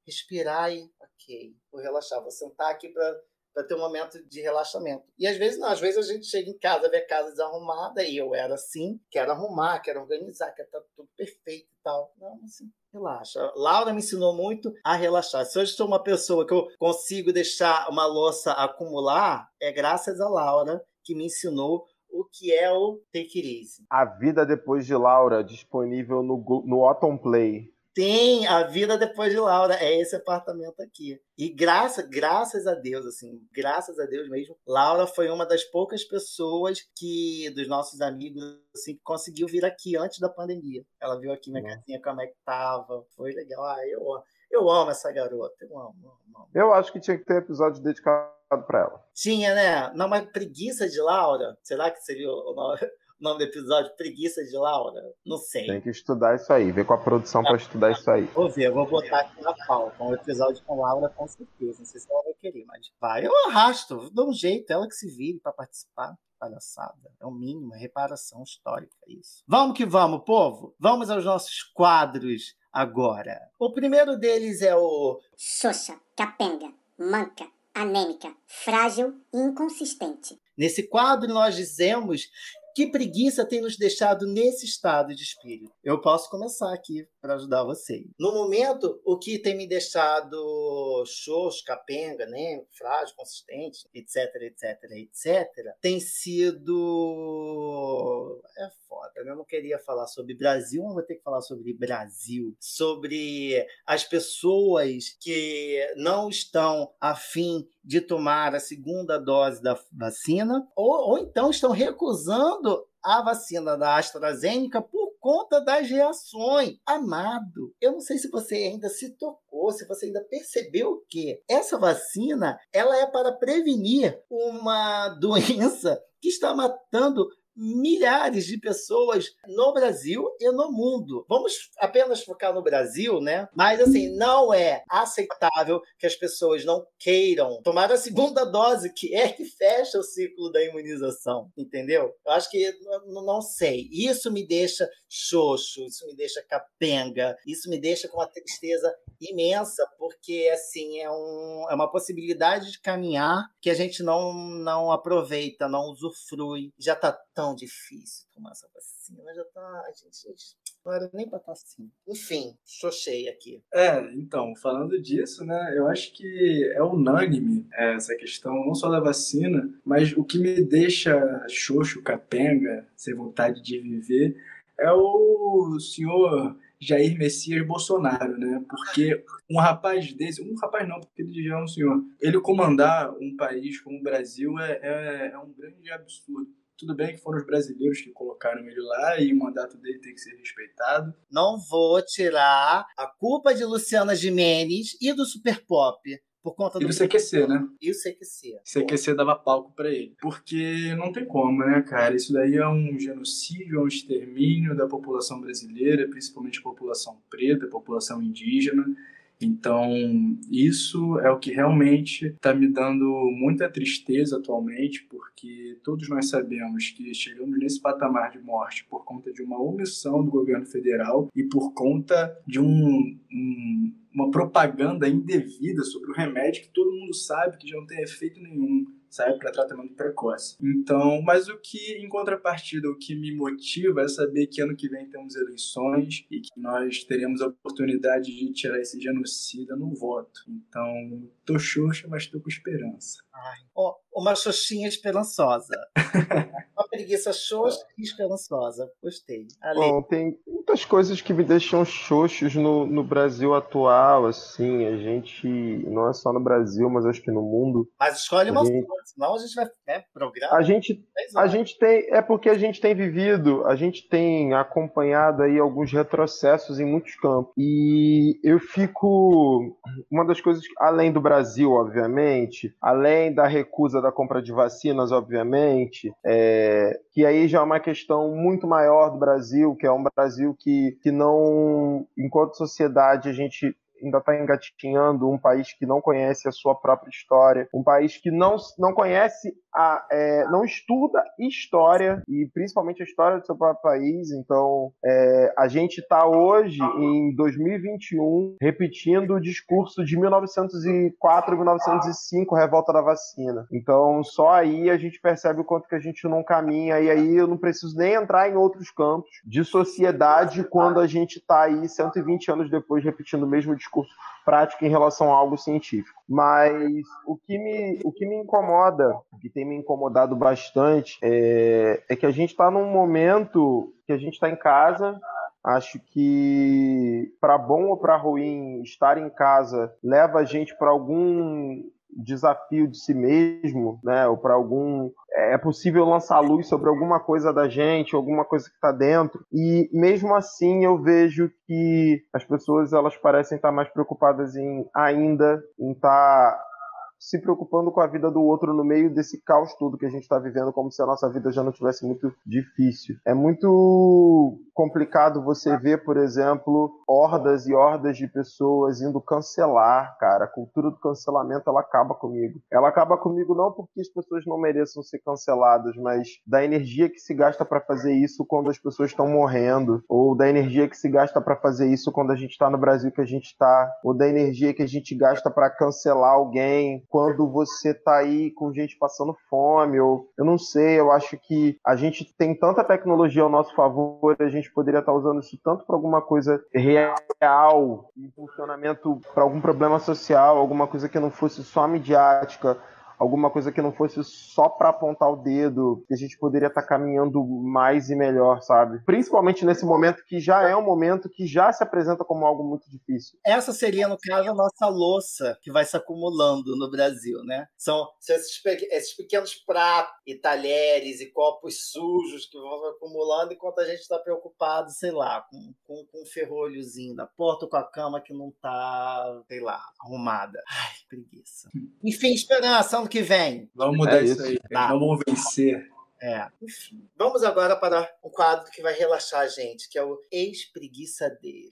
respirar e, ok, vou relaxar, vou sentar aqui para ter um momento de relaxamento. E às vezes não, às vezes a gente chega em casa, vê a casa desarrumada, e eu era assim, quero arrumar, quero organizar, quero estar tudo perfeito e tal. Não, assim, relaxa. Laura me ensinou muito a relaxar. Se hoje sou uma pessoa que eu consigo deixar uma louça acumular, é graças a Laura que me ensinou o que é o take it easy. A vida depois de Laura disponível no, no Autumn Play. Tem a vida depois de Laura, é esse apartamento aqui. E graça, graças a Deus, assim, graças a Deus mesmo, Laura foi uma das poucas pessoas que, dos nossos amigos, assim, que conseguiu vir aqui antes da pandemia. Ela viu aqui minha casinha, como é que tava, foi legal. Ah, eu, eu amo essa garota, eu amo, amo, amo. Eu acho que tinha que ter episódio dedicado pra ela. Tinha, né? Não, mas preguiça de Laura? Será que seria o nome, nome do episódio? Preguiça de Laura? Não sei. Tem que estudar isso aí, ver com a produção pra estudar isso aí. Vou ver, eu vou botar aqui na pauta. Um episódio com Laura, com certeza. Não sei se ela vai querer, mas vai. Eu arrasto, dou um jeito, ela que se vire para participar. Palhaçada. É o mínimo, é reparação histórica, isso. Vamos que vamos, povo. Vamos aos nossos quadros agora. O primeiro deles é o Xoxa, capenga, manca, anêmica, frágil e inconsistente. Nesse quadro, nós dizemos que preguiça tem nos deixado nesse estado de espírito. Eu posso começar aqui para ajudar vocês. No momento, o que tem me deixado xoxo, capenga, né, frágil, consistente, etc, etc, etc, tem sido é foda. né? Eu não queria falar sobre Brasil, mas vou ter que falar sobre Brasil, sobre as pessoas que não estão afim de tomar a segunda dose da vacina, ou, ou então estão recusando a vacina da AstraZeneca por conta das reações. Amado, eu não sei se você ainda se tocou, se você ainda percebeu que essa vacina ela é para prevenir uma *laughs* doença que está matando milhares de pessoas no Brasil e no mundo. Vamos apenas focar no Brasil, né? Mas assim, não é aceitável que as pessoas não queiram tomar a segunda dose, que é que fecha o ciclo da imunização, entendeu? Eu acho que não, sei. Isso me deixa xoxo, isso me deixa capenga, isso me deixa com uma tristeza imensa, porque assim é, um, é uma possibilidade de caminhar que a gente não, não aproveita, não usufrui. Já tá tão difícil tomar essa vacina, já tá. A gente, não era nem pra estar assim. Enfim, xoxei aqui. É, então, falando disso, né, eu acho que é unânime essa questão, não só da vacina, mas o que me deixa xoxo, capenga, sem vontade de viver, é o senhor Jair Messias Bolsonaro, né? Porque um rapaz desse, um rapaz não, porque ele já é um senhor, ele comandar um país como o Brasil é, é, é um grande absurdo. Tudo bem que foram os brasileiros que colocaram ele lá e o mandato dele tem que ser respeitado. Não vou tirar a culpa de Luciana Gimenez e do Super Pop por conta E do do CQC, né? E o CQC. CQC dava palco pra ele. Porque não tem como, né, cara? Isso daí é um genocídio, é um extermínio da população brasileira, principalmente a população preta, a população indígena. Então, isso é o que realmente está me dando muita tristeza atualmente, porque todos nós sabemos que chegamos nesse patamar de morte por conta de uma omissão do governo federal e por conta de um, um, uma propaganda indevida sobre o remédio que todo mundo sabe que já não tem efeito nenhum sabe, para tratamento precoce. Então, mas o que, em contrapartida, o que me motiva é saber que ano que vem temos eleições e que nós teremos a oportunidade de tirar esse genocida no voto. Então, tô xoxa, mas tô com esperança. Ai, ó, uma xoxinha esperançosa. *laughs* uma preguiça xoxa e esperançosa. Gostei. Ale, Bom, tem muitas coisas que me deixam xoxos no, no Brasil atual, assim, a gente, não é só no Brasil, mas acho que no mundo, mas escolhe uma gente- só, senão a gente vai. Né, programa. a gente A gente tem, é porque a gente tem vivido, a gente tem acompanhado aí alguns retrocessos em muitos campos. E eu fico, uma das coisas, além do Brasil, obviamente, além da recusa da compra de vacinas, obviamente, é, que aí já é uma questão muito maior do Brasil, que é um Brasil que, que não, enquanto sociedade, a gente ainda está engatinhando, um país que não conhece a sua própria história, um país que não, não conhece, a, é, não estuda história, e principalmente a história do seu próprio país. Então, é, a gente está hoje, em 2021, repetindo o discurso de 1904 1905, Revolta da Vacina. Então, só aí a gente percebe o quanto que a gente não caminha, e aí eu não preciso nem entrar em outros campos de sociedade quando a gente está aí 120 anos depois repetindo o mesmo discurso prático em relação a algo científico. Mas o que me, o que me incomoda, o que tem me incomodado bastante, é, é que a gente está num momento que a gente está em casa. Acho que, para bom ou para ruim, estar em casa leva a gente para algum desafio de si mesmo, né? Ou para algum é possível lançar luz sobre alguma coisa da gente, alguma coisa que está dentro. E mesmo assim eu vejo que as pessoas elas parecem estar mais preocupadas em ainda em estar se preocupando com a vida do outro no meio desse caos todo que a gente está vivendo, como se a nossa vida já não tivesse muito difícil. É muito complicado você ver, por exemplo, hordas e hordas de pessoas indo cancelar, cara. A cultura do cancelamento ela acaba comigo. Ela acaba comigo não porque as pessoas não mereçam ser canceladas, mas da energia que se gasta para fazer isso quando as pessoas estão morrendo, ou da energia que se gasta para fazer isso quando a gente está no Brasil que a gente está, ou da energia que a gente gasta para cancelar alguém quando você tá aí com gente passando fome, ou eu não sei, eu acho que a gente tem tanta tecnologia ao nosso favor, a gente poderia estar usando isso tanto para alguma coisa real, em funcionamento para algum problema social, alguma coisa que não fosse só midiática, alguma coisa que não fosse só para apontar o dedo, que a gente poderia estar caminhando mais e melhor, sabe? Principalmente nesse momento que já é um momento que já se apresenta como algo muito difícil. Essa seria, no caso, a nossa louça que vai se acumulando no Brasil, né? São, esses, esses pequenos pratos e talheres e copos sujos que vão acumulando enquanto a gente está preocupado, sei lá, com, com, com um ferrolhozinho da porta com a cama que não tá, sei lá, arrumada. Ai, preguiça. Enfim, esperança, ano que vem. Vamos mudar É isso isso. aí. Tá. Vamos vencer. É, enfim. Vamos agora para um quadro que vai relaxar a gente, que é o Ex-Preguiçadeiro.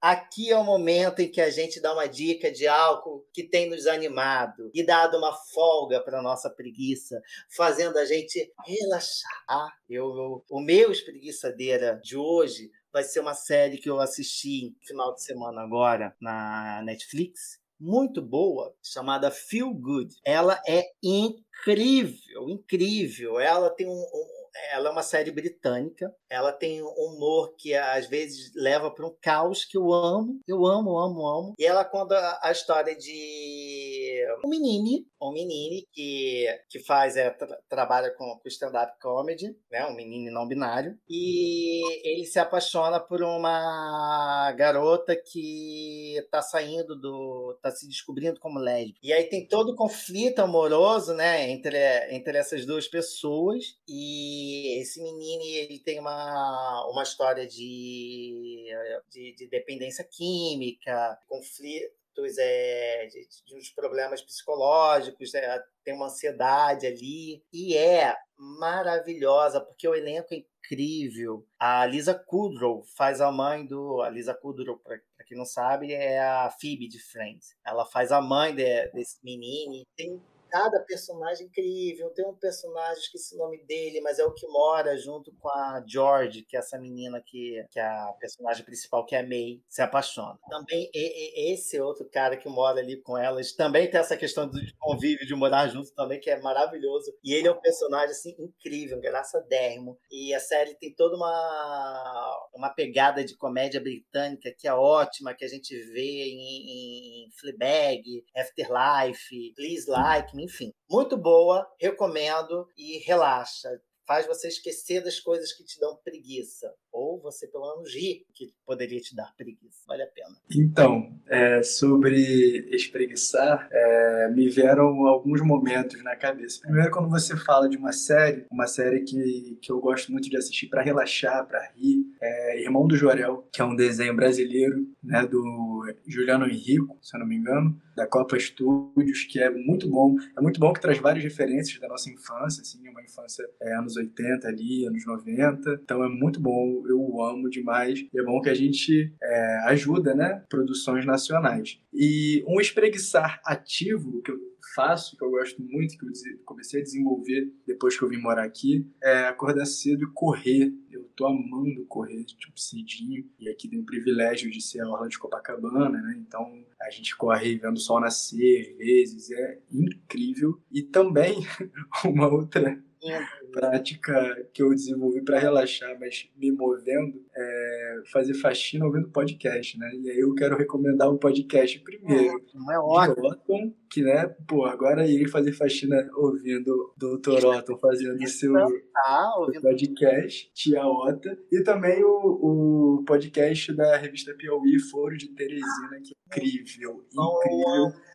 Aqui é o momento em que a gente dá uma dica de álcool que tem nos animado e dado uma folga para nossa preguiça, fazendo a gente relaxar. Ah, eu, eu- o meu espreguiçadeira de hoje vai ser uma série que eu assisti no final de semana agora na Netflix. Muito boa, chamada Feel Good. Ela é incrível, incrível. Ela tem um, um- ela é uma série britânica. Ela tem um humor que às vezes leva para um caos que eu amo. Eu amo, amo, amo. E ela conta a história de um menino, um menino que, que faz, é, tra trabalha com, com stand-up comedy, né? Um menino não binário. E ele se apaixona por uma garota que tá saindo do. tá se descobrindo como lésbica. E aí tem todo o conflito amoroso, né? Entre, entre essas duas pessoas. E esse menino, ele tem uma, uma história de, de, de dependência química, conflito é, de, de uns problemas psicológicos, é, tem uma ansiedade ali. E é maravilhosa, porque o elenco é incrível. A Lisa Kudrow faz a mãe do. A Lisa Kudrow, para quem não sabe, é a Phoebe de Friends. Ela faz a mãe de, desse menino. Tem cada personagem incrível. Tem um personagem, esqueci o nome dele, mas é o que mora junto com a George, que é essa menina que, que é a personagem principal, que é a May, se apaixona. Também e, e, esse outro cara que mora ali com elas, também tem essa questão do convívio, de morar junto também, que é maravilhoso. E ele é um personagem, assim, incrível, engraçadérrimo. E a série tem toda uma, uma pegada de comédia britânica que é ótima, que a gente vê em, em Fleabag, Afterlife, Please Like enfim. Muito boa, recomendo e relaxa. Faz você esquecer das coisas que te dão preguiça ou você pelo menos rir que poderia te dar preguiça. Vale a pena. Então, é, sobre espreguiçar, é, me vieram alguns momentos na cabeça. Primeiro, quando você fala de uma série, uma série que, que eu gosto muito de assistir para relaxar, para rir, é Irmão do Jorel, que é um desenho brasileiro, né, do Juliano Henrico, se eu não me engano, da Copa Studios, que é muito bom. É muito bom que traz várias referências da nossa infância, assim, uma infância é, anos 80 ali, anos 90. Então é muito bom eu amo demais. E é bom que a gente é, ajuda, né? Produções nacionais. E um espreguiçar ativo que eu faço, que eu gosto muito, que eu comecei a desenvolver depois que eu vim morar aqui, é acordar cedo e correr. Eu tô amando correr, tipo, cedinho. E aqui tem o privilégio de ser a orla de Copacabana, né? Então, a gente corre vendo o sol nascer, às vezes, é incrível. E também, *laughs* uma outra prática que eu desenvolvi para relaxar, mas me movendo, é fazer faxina ouvindo podcast, né? E aí eu quero recomendar um podcast primeiro. Não é ótimo. que, né, pô, agora irei fazer faxina ouvindo o Dr. Otton fazendo seu, tá, seu podcast, Tia Ota, e também o, o podcast da revista Piauí, Foro de Teresina, que é incrível, incrível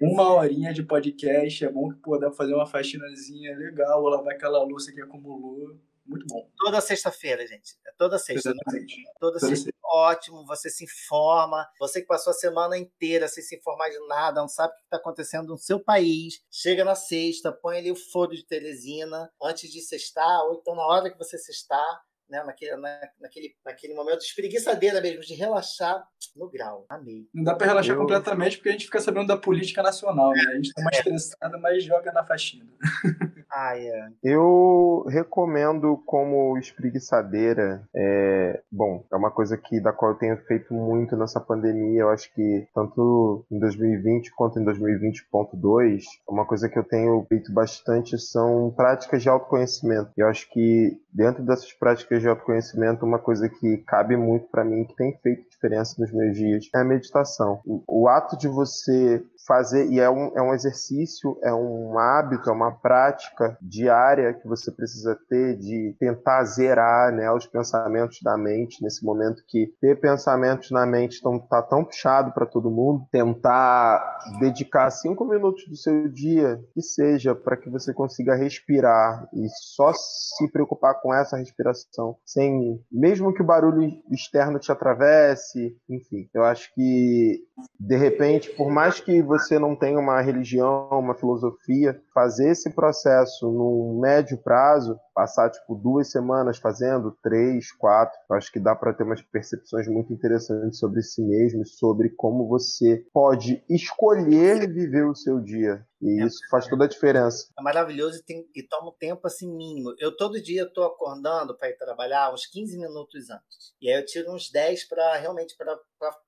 uma horinha de podcast, é bom que pô, dá pra fazer uma faxinazinha legal, lavar aquela louça que acumulou. Muito bom. Toda sexta-feira, gente. É toda sexta. Exatamente. Toda, toda sexta. Ótimo, você se informa. Você que passou a semana inteira sem se informar de nada, não sabe o que está acontecendo no seu país. Chega na sexta, põe ali o foro de Teresina antes de sextar, ou então na hora que você sextar né, naquele, na, naquele, naquele momento de espreguiçadeira mesmo, de relaxar no grau. Amei. Não dá para relaxar eu... completamente porque a gente fica sabendo da política nacional, né? A gente tá mais é. estressado, mas joga na faxina. *laughs* Ah, é. Eu recomendo como espreguiçadeira. É, bom, é uma coisa que da qual eu tenho feito muito nessa pandemia. Eu acho que tanto em 2020 quanto em 2020.2, uma coisa que eu tenho feito bastante são práticas de autoconhecimento. Eu acho que dentro dessas práticas de autoconhecimento, uma coisa que cabe muito para mim, que tem feito diferença nos meus dias, é a meditação. O ato de você fazer, e é um, é um exercício, é um hábito, é uma prática diária que você precisa ter de tentar zerar né, os pensamentos da mente nesse momento que ter pensamentos na mente estão tá tão puxado para todo mundo, tentar dedicar cinco minutos do seu dia que seja para que você consiga respirar e só se preocupar com essa respiração, sem mesmo que o barulho externo te atravesse, enfim. Eu acho que de repente, por mais que você não tenha uma religião, uma filosofia, fazer esse processo num médio prazo, passar tipo duas semanas fazendo, três, quatro, acho que dá para ter umas percepções muito interessantes sobre si mesmo, sobre como você pode escolher viver o seu dia. E é, isso faz toda a diferença. É maravilhoso e, tem, e toma um tempo assim mínimo. Eu todo dia estou acordando para ir trabalhar uns 15 minutos antes. E aí eu tiro uns 10 para realmente para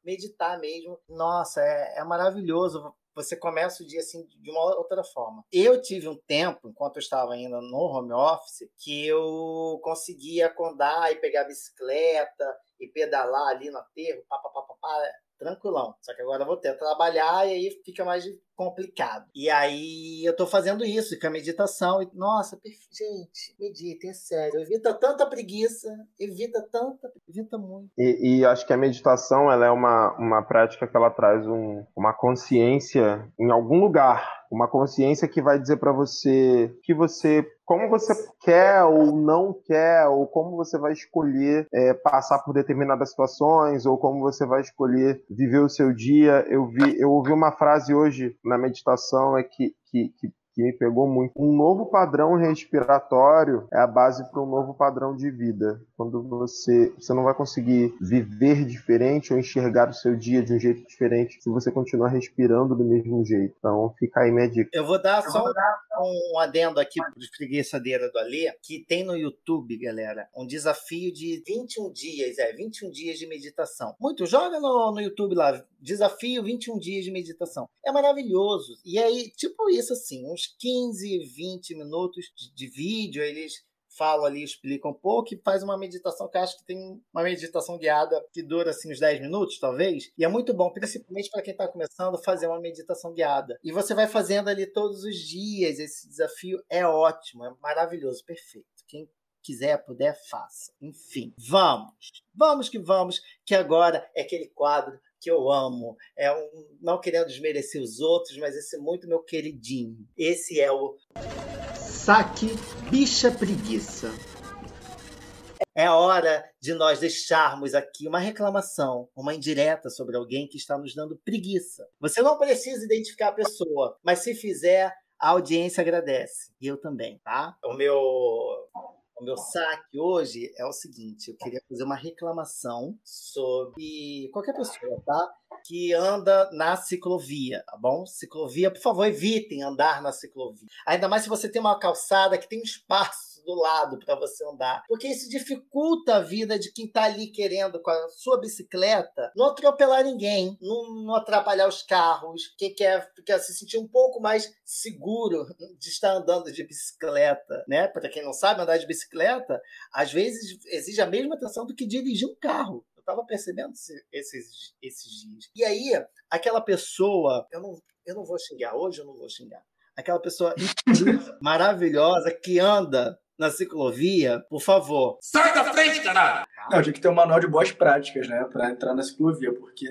meditar mesmo. Nossa, é, é maravilhoso você começa o dia assim de uma outra forma. Eu tive um tempo, enquanto eu estava ainda no home office, que eu conseguia acordar e pegar a bicicleta e pedalar ali no aterro, pá, pá, pá, pá, pá, tranquilão. Só que agora eu vou ter que trabalhar e aí fica mais complicado. E aí eu tô fazendo isso com a meditação. E, nossa, gente, meditem, é sério. Evita tanta preguiça, evita tanta, evita muito. E, e acho que a meditação ela é uma, uma prática que ela traz um, uma consciência em algum lugar. Uma consciência que vai dizer para você que você como você quer ou não quer, ou como você vai escolher é, passar por determinadas situações, ou como você vai escolher viver o seu dia. Eu vi, eu ouvi uma frase hoje na meditação é que, que, que que me pegou muito. Um novo padrão respiratório é a base para um novo padrão de vida. Quando você, você não vai conseguir viver diferente ou enxergar o seu dia de um jeito diferente se você continuar respirando do mesmo jeito. Então, fica aí minha dica. Eu vou dar só um adendo aqui para os preguiçadeiras do Alê, que tem no YouTube, galera, um desafio de 21 dias, é, 21 dias de meditação. Muito, joga no, no YouTube lá, desafio 21 dias de meditação. É maravilhoso. E aí, tipo isso assim, uns 15, 20 minutos de, de vídeo, eles falam ali, explicam um pouco e faz uma meditação que acho que tem uma meditação guiada que dura assim uns 10 minutos, talvez. E é muito bom, principalmente para quem está começando, fazer uma meditação guiada. E você vai fazendo ali todos os dias. Esse desafio é ótimo, é maravilhoso, perfeito. Quem quiser, puder, faça. Enfim, vamos. Vamos que vamos, que agora é aquele quadro que eu amo. É um, não querendo desmerecer os outros, mas esse é muito meu queridinho. Esse é o Saque Bicha Preguiça. É hora de nós deixarmos aqui uma reclamação, uma indireta sobre alguém que está nos dando preguiça. Você não precisa identificar a pessoa, mas se fizer, a audiência agradece. E eu também, tá? O meu o meu saque hoje é o seguinte: eu queria fazer uma reclamação sobre qualquer pessoa, tá? Que anda na ciclovia, tá bom? Ciclovia, por favor, evitem andar na ciclovia. Ainda mais se você tem uma calçada que tem espaço do lado para você andar. Porque isso dificulta a vida de quem está ali querendo, com a sua bicicleta, não atropelar ninguém, não, não atrapalhar os carros, quem quer, quer se sentir um pouco mais seguro de estar andando de bicicleta, né? Para quem não sabe, andar de bicicleta, às vezes exige a mesma atenção do que dirigir um carro. Eu estava percebendo esses, esses dias. E aí, aquela pessoa, eu não, eu não vou xingar hoje, eu não vou xingar aquela pessoa *laughs* maravilhosa que anda na ciclovia, por favor. Sai da frente, caralho! Não, tinha que ter um manual de boas práticas, né, para entrar na ciclovia, porque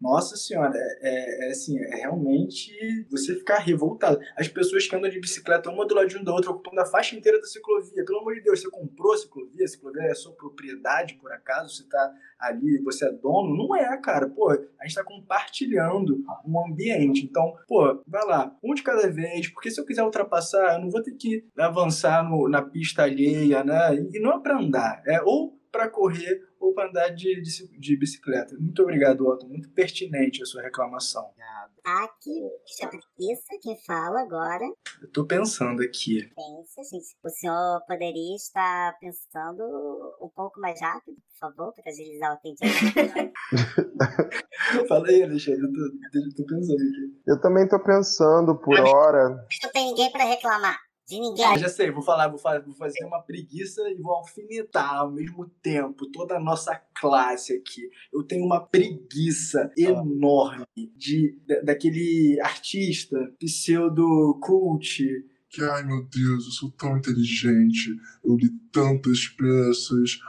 nossa senhora, é, é, é, assim, é realmente você ficar revoltado. As pessoas que andam de bicicleta uma do ladinho da outra, ocupando a faixa inteira da ciclovia. Pelo amor de Deus, você comprou a ciclovia, a ciclovia é sua propriedade, por acaso, você tá ali, você é dono? Não é, cara. Pô, a gente tá compartilhando um ambiente. Então, pô, vai lá, um de cada vez, porque se eu quiser ultrapassar, eu não vou ter que avançar no, na pista alheia, né? E não é pra andar, é ou para correr ou para andar de, de, de, bicicleta. Muito obrigado, Otto. Muito pertinente a sua reclamação. Aqui, deixa preguiça, quem fala agora. Eu estou pensando aqui. Pensa, gente. O senhor poderia estar pensando um pouco mais rápido, por favor, para agilizar o atendimento? *laughs* Fala aí, Alexandre. Eu tô, pensando aqui. Eu também estou pensando por hora. Não tem ninguém para reclamar de ninguém. Ah, já sei, vou falar, vou, falar, vou fazer uma preguiça e vou alfinetar ao mesmo tempo toda a nossa classe aqui. Eu tenho uma preguiça enorme de, daquele artista pseudo cult que, ai meu Deus, eu sou tão inteligente, eu li tantas peças.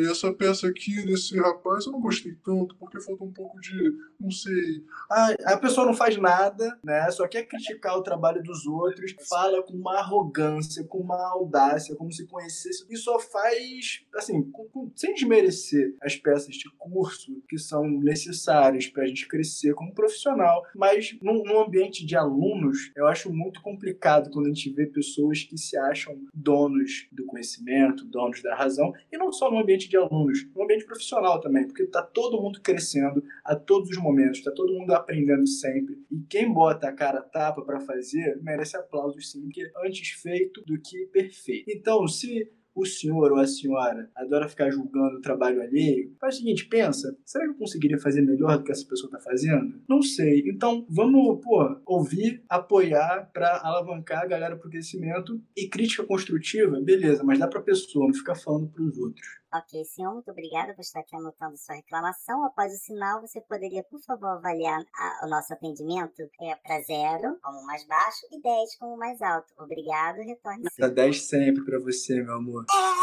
E essa peça aqui desse rapaz eu não gostei tanto, porque falta um pouco de. não sei. Ah, a pessoa não faz nada, né? Só quer criticar o trabalho dos outros, fala com uma arrogância, com uma audácia, como se conhecesse, e só faz, assim, com, com, sem desmerecer as peças de curso que são necessárias para a gente crescer como profissional. Mas num, num ambiente de alunos, eu acho muito complicado quando a gente gente vê pessoas que se acham donos do conhecimento, donos da razão, e não só no ambiente de alunos, no ambiente profissional também, porque está todo mundo crescendo a todos os momentos, está todo mundo aprendendo sempre, e quem bota a cara tapa para fazer merece aplausos sim, porque antes feito do que perfeito. Então, se o senhor ou a senhora adora ficar julgando o trabalho alheio, faz o seguinte, pensa, será que eu conseguiria fazer melhor do que essa pessoa está fazendo? Não sei. Então, vamos, pô, ouvir, apoiar para alavancar a galera pro crescimento e crítica construtiva, beleza, mas dá pra pessoa, não ficar falando pros outros. Ok, senhor, muito obrigada. Vou estar aqui anotando sua reclamação. Após o sinal, você poderia, por favor, avaliar a- o nosso atendimento é para zero, como mais baixo, e 10 como mais alto. Obrigado, retorne. Dá 10 sempre pra você, meu amor. É,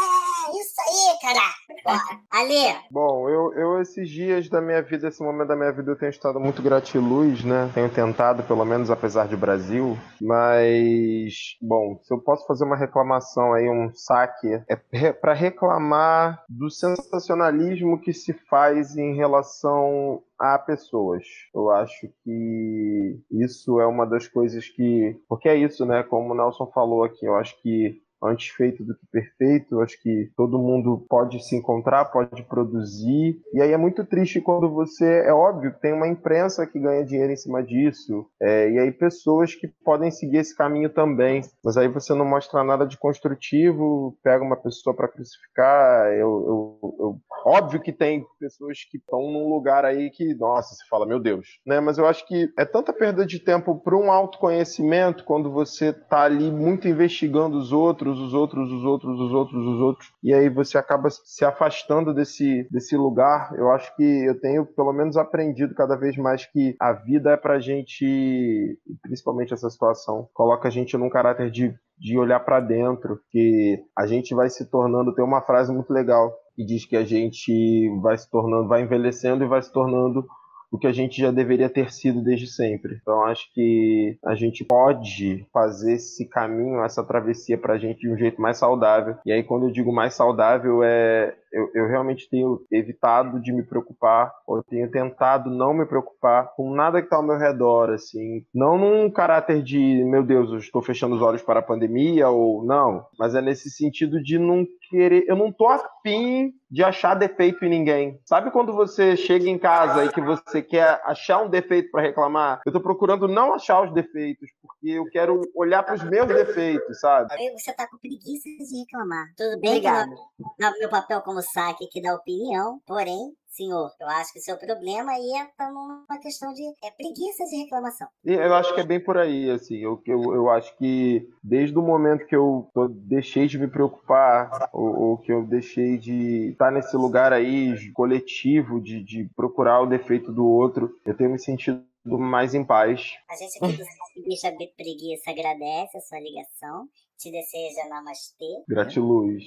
isso aí, cara. Ale, Bom, eu, eu esses dias da minha vida, esse momento da minha vida, eu tenho estado muito gratiluz, né? Tenho tentado, pelo menos apesar de Brasil. Mas, bom, se eu posso fazer uma reclamação aí, um saque, é pra reclamar do sensacionalismo que se faz em relação a pessoas. Eu acho que isso é uma das coisas que. Porque é isso, né? Como o Nelson falou aqui, eu acho que antes feito do que perfeito. Acho que todo mundo pode se encontrar, pode produzir. E aí é muito triste quando você. É óbvio que tem uma imprensa que ganha dinheiro em cima disso. é, e aí pessoas que podem seguir esse caminho também. Mas aí você não mostra nada de construtivo, pega uma pessoa para crucificar. Eu, eu, eu- óbvio que tem pessoas que estão num lugar aí que, nossa, você fala, meu Deus. Né? Mas eu acho que é tanta perda de tempo para um autoconhecimento quando você tá ali muito investigando os outros, os outros, os outros, os outros, os outros, e aí você acaba se afastando desse, desse lugar. Eu acho que eu tenho, pelo menos, aprendido cada vez mais que a vida é pra gente, principalmente essa situação, coloca a gente num caráter de, de olhar para dentro, que a gente vai se tornando. Tem uma frase muito legal que diz que a gente vai se tornando, vai envelhecendo e vai se tornando o que a gente já deveria ter sido desde sempre. Então acho que a gente pode fazer esse caminho, essa travessia pra gente de um jeito mais saudável. E aí quando eu digo mais saudável é eu, eu realmente tenho evitado de me preocupar, ou eu tenho tentado não me preocupar com nada que está ao meu redor, assim. Não num caráter de, meu Deus, eu estou fechando os olhos para a pandemia, ou não, mas é nesse sentido de não querer. Eu não tô afim de achar defeito em ninguém. Sabe quando você chega em casa e que você quer achar um defeito para reclamar? Eu tô procurando não achar os defeitos, porque eu quero olhar para os meus defeitos, sabe? você tá com preguiça de reclamar. Tudo bem que Obrigado. no, no meu papel como saque que dá opinião, porém, senhor, eu acho que o seu problema aí é tá numa questão de é, preguiça de reclamação. Eu acho que é bem por aí, assim. Eu, eu, eu acho que desde o momento que eu tô- deixei de me preocupar, ou, ou que eu deixei de estar nesse lugar aí coletivo, de, de procurar o defeito do outro, eu tenho me sentido mais em paz. A gente aqui do Bicha Preguiça agradece a sua ligação, te deseja namastê. Gratiluz.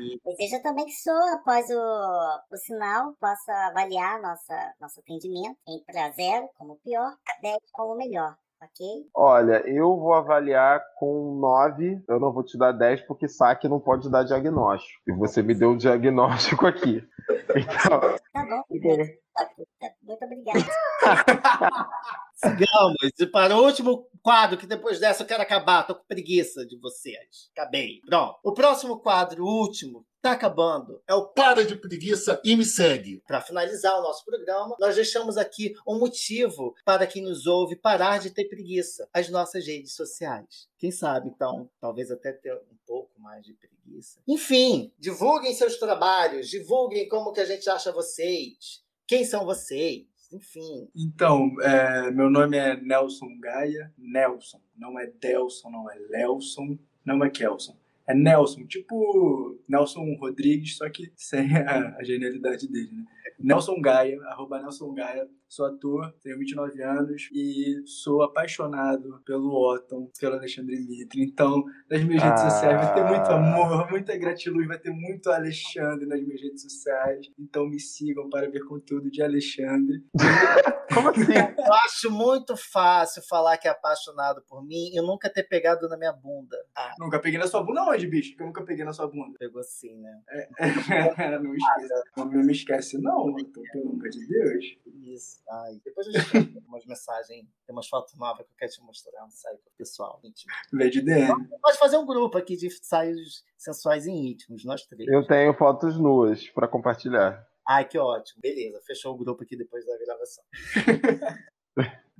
E Deseja também que o senhor, após o, o sinal, possa avaliar nossa, nosso atendimento em pra zero como pior, 10 como melhor, ok? Olha, eu vou avaliar com 9, eu não vou te dar 10 porque saque não pode dar diagnóstico. E você me deu um diagnóstico aqui. *laughs* Então, Tá bom, muito obrigada. *laughs* sigamos. E para o último quadro, que depois dessa eu quero acabar. Tô com preguiça de vocês. Acabei. Pronto. O próximo quadro, o último, tá acabando. É o Para de preguiça e me segue. Para finalizar o nosso programa, nós deixamos aqui um motivo para quem nos ouve parar de ter preguiça: as nossas redes sociais. Quem sabe, então, talvez até ter um pouco mais de preguiça. Enfim, divulguem seus trabalhos, divulguem como que a gente acha vocês, quem são vocês, enfim. Então, é, meu nome é Nelson Gaia. Nelson. Não é Delson, não é Lelson, não é Kelson. É Nelson, tipo Nelson Rodrigues, só que sem a, a genialidade dele, né? Nelson Gaia, arroba Nelson Gaia. Sou ator, tenho 29 anos e sou apaixonado pelo Otton, pelo Alexandre Mitre. Então, nas minhas redes Ah. sociais vai ter muito amor, muita gratiluz, vai ter muito Alexandre nas minhas redes sociais. Então me sigam para ver conteúdo de Alexandre. *laughs* como assim? Eu acho muito fácil falar que é apaixonado por mim e nunca ter pegado na minha bunda. Ah, Nunca peguei na sua bunda onde, bicho? Que eu nunca peguei na sua bunda. pegou sim, né? *laughs* não me esquece. Não me esquece, não, então, pelo amor de Deus. Isso. Ai, depois eu te mando *laughs* umas mensagens, tem umas fotos novas que eu quero te mostrar, um site pessoal, íntimo. Vê de DM. Pode fazer um grupo aqui de ensaios sensuais e íntimos, nós três. Eu tenho fotos nuas para compartilhar. Ai, que ótimo. Beleza, fechou o grupo aqui depois da gravação. *laughs*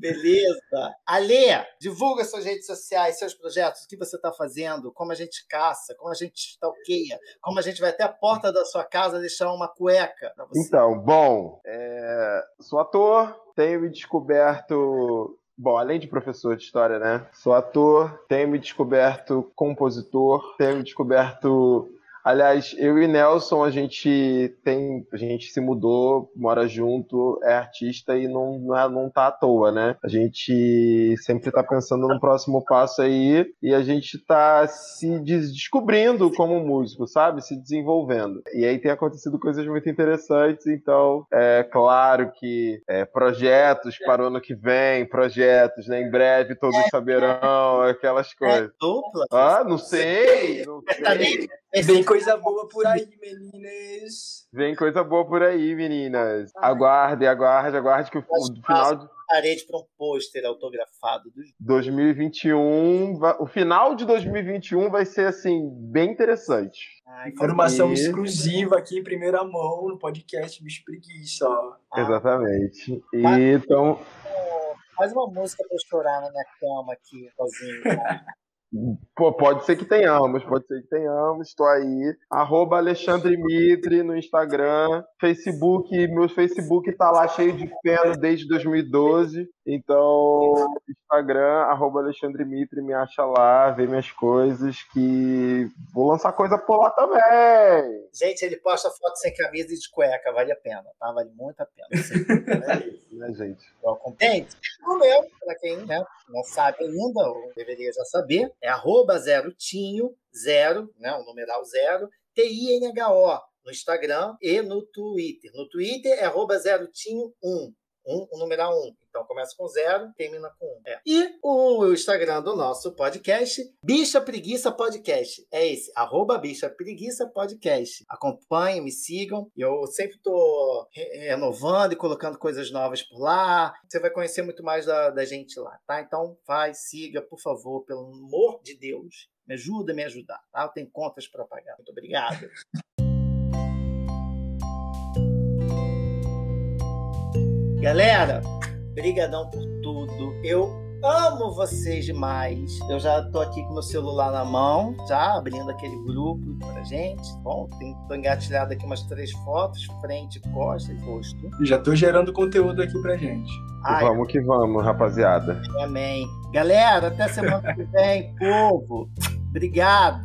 Beleza. Alê, divulga suas redes sociais, seus projetos, o que você está fazendo, como a gente caça, como a gente stalkeia, como a gente vai até a porta da sua casa deixar uma cueca você. Então, bom, é, sou ator, tenho me descoberto. Bom, além de professor de história, né? Sou ator, tenho me descoberto compositor, tenho me descoberto Aliás, eu e Nelson, a gente tem. A gente se mudou, mora junto, é artista e não, não, é, não tá à toa, né? A gente sempre tá pensando no próximo passo aí e a gente tá se descobrindo como músico, sabe? Se desenvolvendo. E aí tem acontecido coisas muito interessantes, então é claro que é, projetos para o ano que vem, projetos, né? Em breve todos saberão, aquelas É coisas. dupla? Ah, não sei, não sei. Vem coisa boa por aí, meninas. Vem coisa boa por aí, meninas. Aguarde, aguarde, aguarde que o, final de Parede para um pôster autografado dos 2021, va- o final de 2021 vai ser assim bem interessante. Ai, Informação E- exclusiva aqui em primeira mão no podcast Bicho Preguiça. ó. Ah. Exatamente. E então, Faz uma música pra eu chorar na minha cama aqui, sozinho. tá? Pô, pode ser que tenhamos, pode ser que tenhamos. Estou aí. Arroba Alexandre Mitre no Instagram. Facebook, meu Facebook tá lá cheio de feno desde 2012. Então, Instagram, arroba Alexandre Mitre, me acha lá, vê minhas coisas, que vou lançar coisa por lá também. Gente, ele posta foto sem camisa e de cueca, vale a pena, tá? Vale muito a pena. Né? Né, gente? Eu acompanho. O meu, para quem né, não sabe ainda, ou deveria já saber, é arroba zero tinho, zero, né, o numeral zero, T-I-N-H-O, no Instagram e no Twitter. No Twitter é arroba zero tinho um. Um, o numeral um. Então começa com zero, termina com um. É. E o Instagram do nosso podcast, Bicha Preguiça Podcast. É esse, arroba Bicha Preguiça Podcast. Acompanhem, me sigam. Eu sempre estou renovando e colocando coisas novas por lá. Você vai conhecer muito mais da, da gente lá, tá? Então vai, siga, por favor, pelo amor de Deus. Me ajuda a me ajudar, tá? Eu tenho contas para pagar. Muito obrigado. Galera, *laughs* brigadão por tudo. Eu amo vocês demais. Eu já tô aqui com meu celular na mão, já abrindo aquele grupo pra gente. Bom, tem, tô engatilhado aqui umas três fotos, frente, costas e rosto. Já tô gerando conteúdo aqui pra gente. Ai, Vamos que vamos, rapaziada. amém. Galera, até semana que vem, povo. Obrigado.